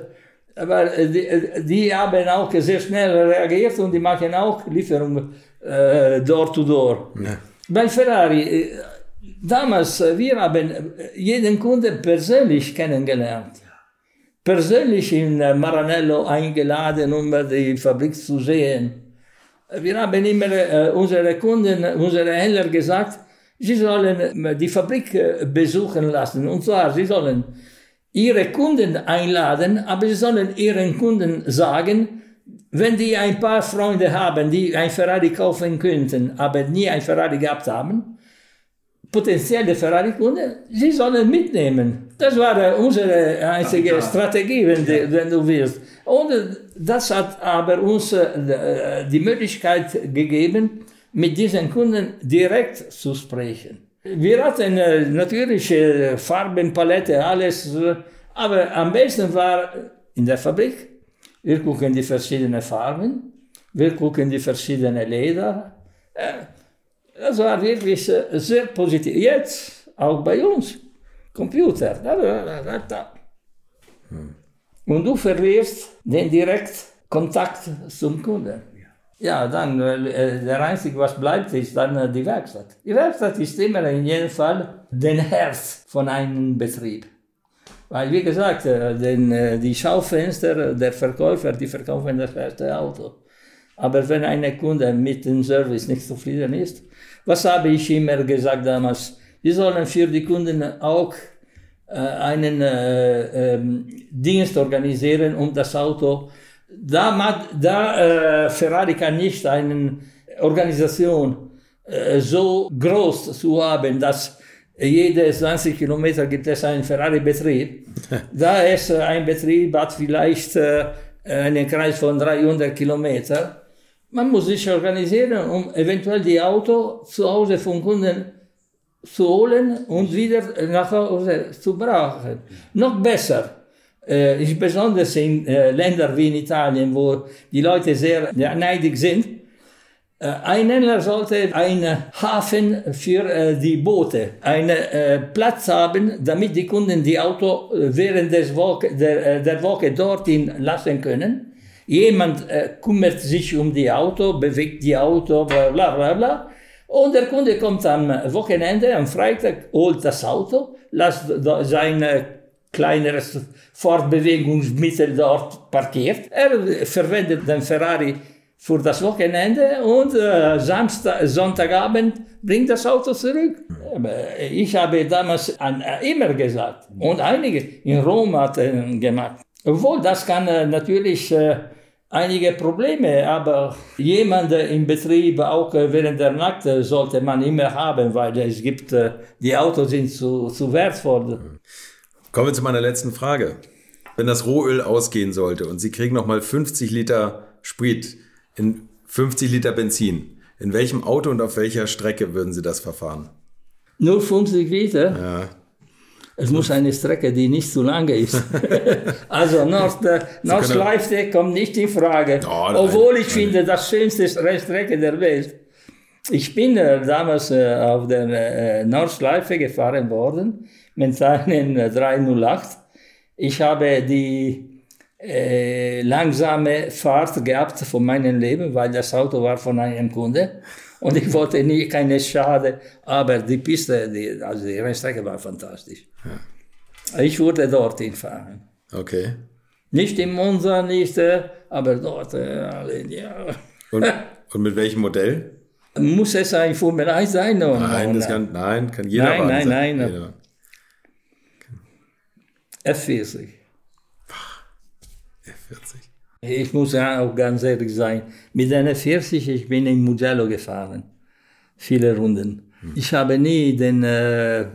A: aber die, die, haben auch sehr schnell reagiert und die machen auch Lieferungen äh, door to door. Ja. Bei Ferrari, damals, wir haben jeden Kunden persönlich kennengelernt. Persönlich in Maranello eingeladen, um die Fabrik zu sehen wir haben immer äh, unsere Kunden, unsere Händler gesagt, sie sollen äh, die Fabrik äh, besuchen lassen. Und zwar, sie sollen ihre Kunden einladen, aber sie sollen ihren Kunden sagen, wenn die ein paar Freunde haben, die ein Ferrari kaufen könnten, aber nie ein Ferrari gehabt haben, potenzielle Ferrari-Kunden, sie sollen mitnehmen. Das war unsere einzige Strategie, wenn, die, wenn du willst. Und das hat aber uns äh, die Möglichkeit gegeben, mit diesen Kunden direkt zu sprechen. Wir hatten äh, natürlich äh, Farbenpalette, alles, aber am besten war in der Fabrik. Wir gucken die verschiedenen Farben, wir gucken die verschiedenen Leder. Das war wirklich sehr positiv. Jetzt, auch bei uns, Computer. Da, da, da, hm. Und du verlierst den Direktkontakt zum Kunden. Ja, dann äh, der einzige, was bleibt, ist dann äh, die Werkstatt. Die Werkstatt ist immer in jedem Fall den Herz von einem Betrieb. Weil, wie gesagt, äh, den, äh, die Schaufenster der Verkäufer, die verkaufen das erste Auto. Aber wenn ein Kunde mit dem Service nicht zufrieden ist, was habe ich immer gesagt damals? Wir sollen für die Kunden auch äh, einen äh, ähm, Dienst organisieren, um das Auto da, da äh, Ferrari kann nicht eine Organisation äh, so groß zu haben, dass jede 20 Kilometer gibt es einen Ferrari-Betrieb. da ist äh, ein Betrieb hat vielleicht äh, einen Kreis von 300 Kilometern. Man muss sich organisieren, um eventuell die Auto zu Hause vom Kunden zu holen und wieder nach Hause zu brauchen. Noch besser äh, besonders in äh, Ländern wie in Italien, wo die Leute sehr neidig sind. Äh, ein Länder sollte einen Hafen für äh, die Boote, einen äh, Platz haben, damit die Kunden die Auto äh, während des Woche, der, äh, der Woche dorthin lassen können. Jemand kümmert sich um die Auto, bewegt die Auto, bla bla bla bla. Und der Kunde kommt am Wochenende, am Freitag, holt das Auto, lässt seine kleineres Fortbewegungsmittel dort parkiert. Er verwendet den Ferrari für das Wochenende und äh, Samstag, Sonntagabend bringt das Auto zurück. Ich habe damals an, äh, immer gesagt und einige in Rom hat äh, gemacht. Obwohl, das kann äh, natürlich äh, einige Probleme, aber jemand im Betrieb, auch äh, während der Nacht, äh, sollte man immer haben, weil es gibt, die Autos sind zu, zu wertvoll.
C: Kommen wir zu meiner letzten Frage. Wenn das Rohöl ausgehen sollte und Sie kriegen nochmal 50 Liter Sprit in 50 Liter Benzin, in welchem Auto und auf welcher Strecke würden Sie das verfahren?
A: Nur 50 Liter? Ja. Es muss eine Strecke, die nicht zu lange ist. also Nord, äh, Nordschleife kommt nicht in Frage. Oh, Obwohl ich finde, das schönste Strecke der Welt. Ich bin äh, damals äh, auf der äh, Nordschleife gefahren worden mit seinen 308. Ich habe die äh, langsame Fahrt gehabt von meinem Leben, weil das Auto war von einem Kunde und ich wollte nie keine Schade, aber die Piste, die, also die Rennstrecke war fantastisch. Ja. Ich wurde dorthin fahren.
C: Okay.
A: Nicht in Monza, nicht, äh, aber dort. Äh, ja.
C: Und, und mit welchem Modell?
A: Muss es ein Formel 1 sein?
C: Oder? Nein, das kann, nein, kann jeder
A: Nein, nein,
C: sein.
A: nein. Jeder. F40.
C: F40.
A: Ich muss auch ganz ehrlich sein, mit einer 40 ich bin in Mugello gefahren. Viele Runden. Hm. Ich habe nie den äh,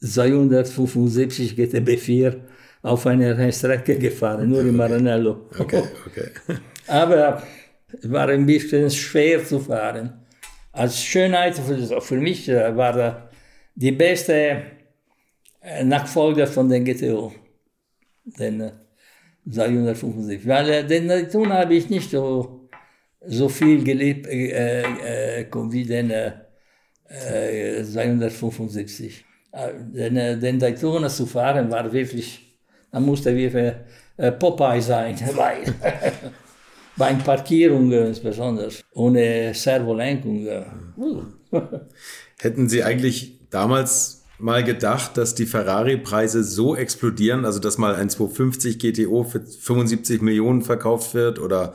A: 275 GTB4 auf einer Strecke gefahren, nur in Maranello.
C: Okay, okay.
A: Aber es war ein bisschen schwer zu fahren. Als Schönheit für, mich äh, war die beste äh, Nachfolger von den GTO den 275. Weil äh, den Daytona habe ich nicht so, so viel gelebt äh, äh, wie den äh, 275. Äh, den, äh, den Daytona zu fahren war wirklich, da musste wie äh, Popeye sein, weil bei Parkierungen insbesondere, ohne Servolenkung.
C: Hätten Sie eigentlich damals mal gedacht, dass die Ferrari-Preise so explodieren, also dass mal ein 250 GTO für 75 Millionen verkauft wird oder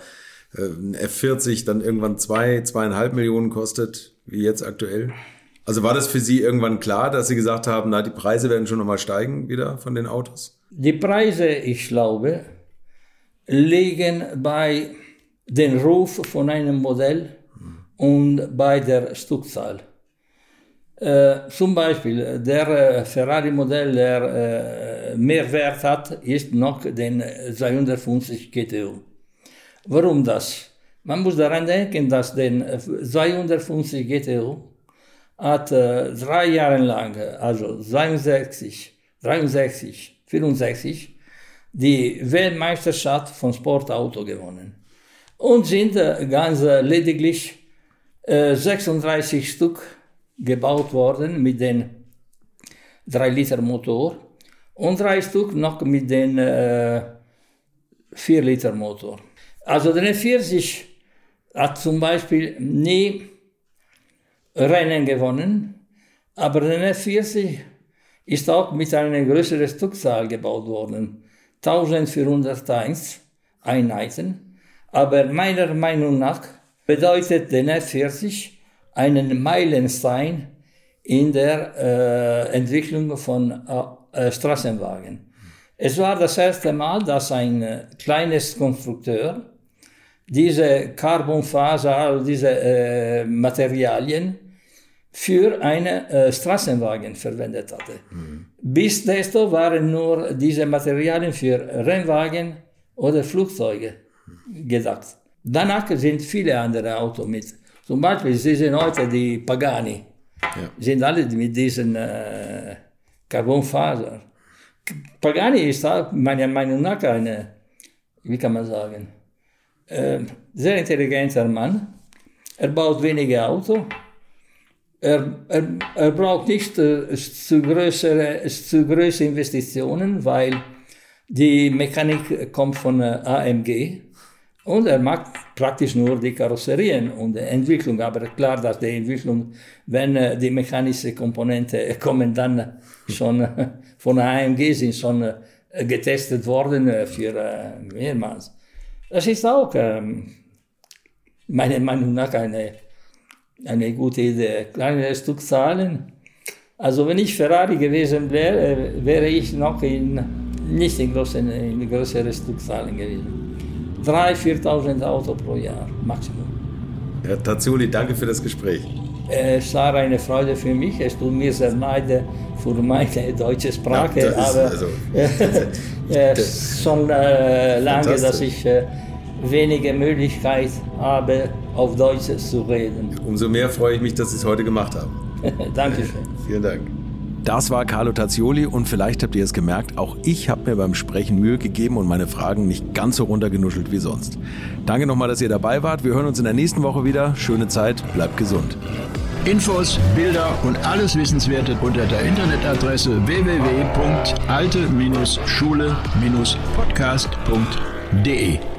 C: äh, ein F40 dann irgendwann zwei, zweieinhalb Millionen kostet, wie jetzt aktuell? Also war das für Sie irgendwann klar, dass Sie gesagt haben, na, die Preise werden schon nochmal steigen wieder von den Autos?
A: Die Preise, ich glaube, liegen bei dem Ruf von einem Modell und bei der Stückzahl. Äh, zum Beispiel, der äh, Ferrari-Modell, der äh, mehr Wert hat, ist noch den 250 GTO. Warum das? Man muss daran denken, dass den 250 GTO hat äh, drei Jahre lang, also 62, 63, 64, die Weltmeisterschaft von Sportauto gewonnen. Und sind äh, ganz äh, lediglich äh, 36 Stück gebaut worden mit den 3 Liter Motor und drei Stück noch mit den äh, 4 Liter Motor. Also der 40 hat zum Beispiel nie Rennen gewonnen, aber der F40 ist auch mit einer größeren Stückzahl gebaut worden. 1401 Einheiten. Aber meiner Meinung nach bedeutet der F40 einen Meilenstein in der äh, Entwicklung von äh, Straßenwagen. Es war das erste Mal, dass ein äh, kleines Konstrukteur diese Carbonfaser, also diese äh, Materialien für einen äh, Straßenwagen verwendet hatte. Mhm. Bis dato waren nur diese Materialien für Rennwagen oder Flugzeuge gedacht. Danach sind viele andere Autos mit. Zum Beispiel, Sie sehen heute die Pagani. Ja. Sind alle mit diesen äh, Carbonfaser. Pagani ist auch meiner Meinung nach eine, wie kann man sagen, äh, sehr intelligenter Mann. Er baut wenige Autos. Er, er, er braucht nicht äh, zu, größere, zu größere Investitionen, weil die Mechanik kommt von äh, AMG und er macht praktisch nur die Karosserien und die Entwicklung. Aber klar, dass die Entwicklung, wenn äh, die mechanischen Komponenten kommen, dann schon äh, von AMG sind schon äh, getestet worden für mehrmals. Das ist auch ähm, meiner Meinung nach eine, eine gute Idee. Kleine Stückzahlen. Also wenn ich Ferrari gewesen wäre, wäre ich noch in, nicht in, großen, in größeren Stückzahlen gewesen. 3.000, 4.000 Autos pro Jahr, Maximum.
C: Herr Tazzoli, danke für das Gespräch.
A: Es war eine Freude für mich. Es tut mir sehr leid für meine deutsche Sprache, ja, aber also, es ist schon äh, lange, dass ich äh, wenige Möglichkeit habe, auf Deutsch zu reden.
C: Umso mehr freue ich mich, dass Sie es heute gemacht haben.
A: Dankeschön.
C: Vielen Dank. Das war Carlo Tazioli und vielleicht habt ihr es gemerkt, auch ich habe mir beim Sprechen Mühe gegeben und meine Fragen nicht ganz so runtergenuschelt wie sonst. Danke nochmal, dass ihr dabei wart. Wir hören uns in der nächsten Woche wieder. Schöne Zeit, bleibt gesund.
B: Infos, Bilder und alles Wissenswerte unter der Internetadresse www.alte-schule-podcast.de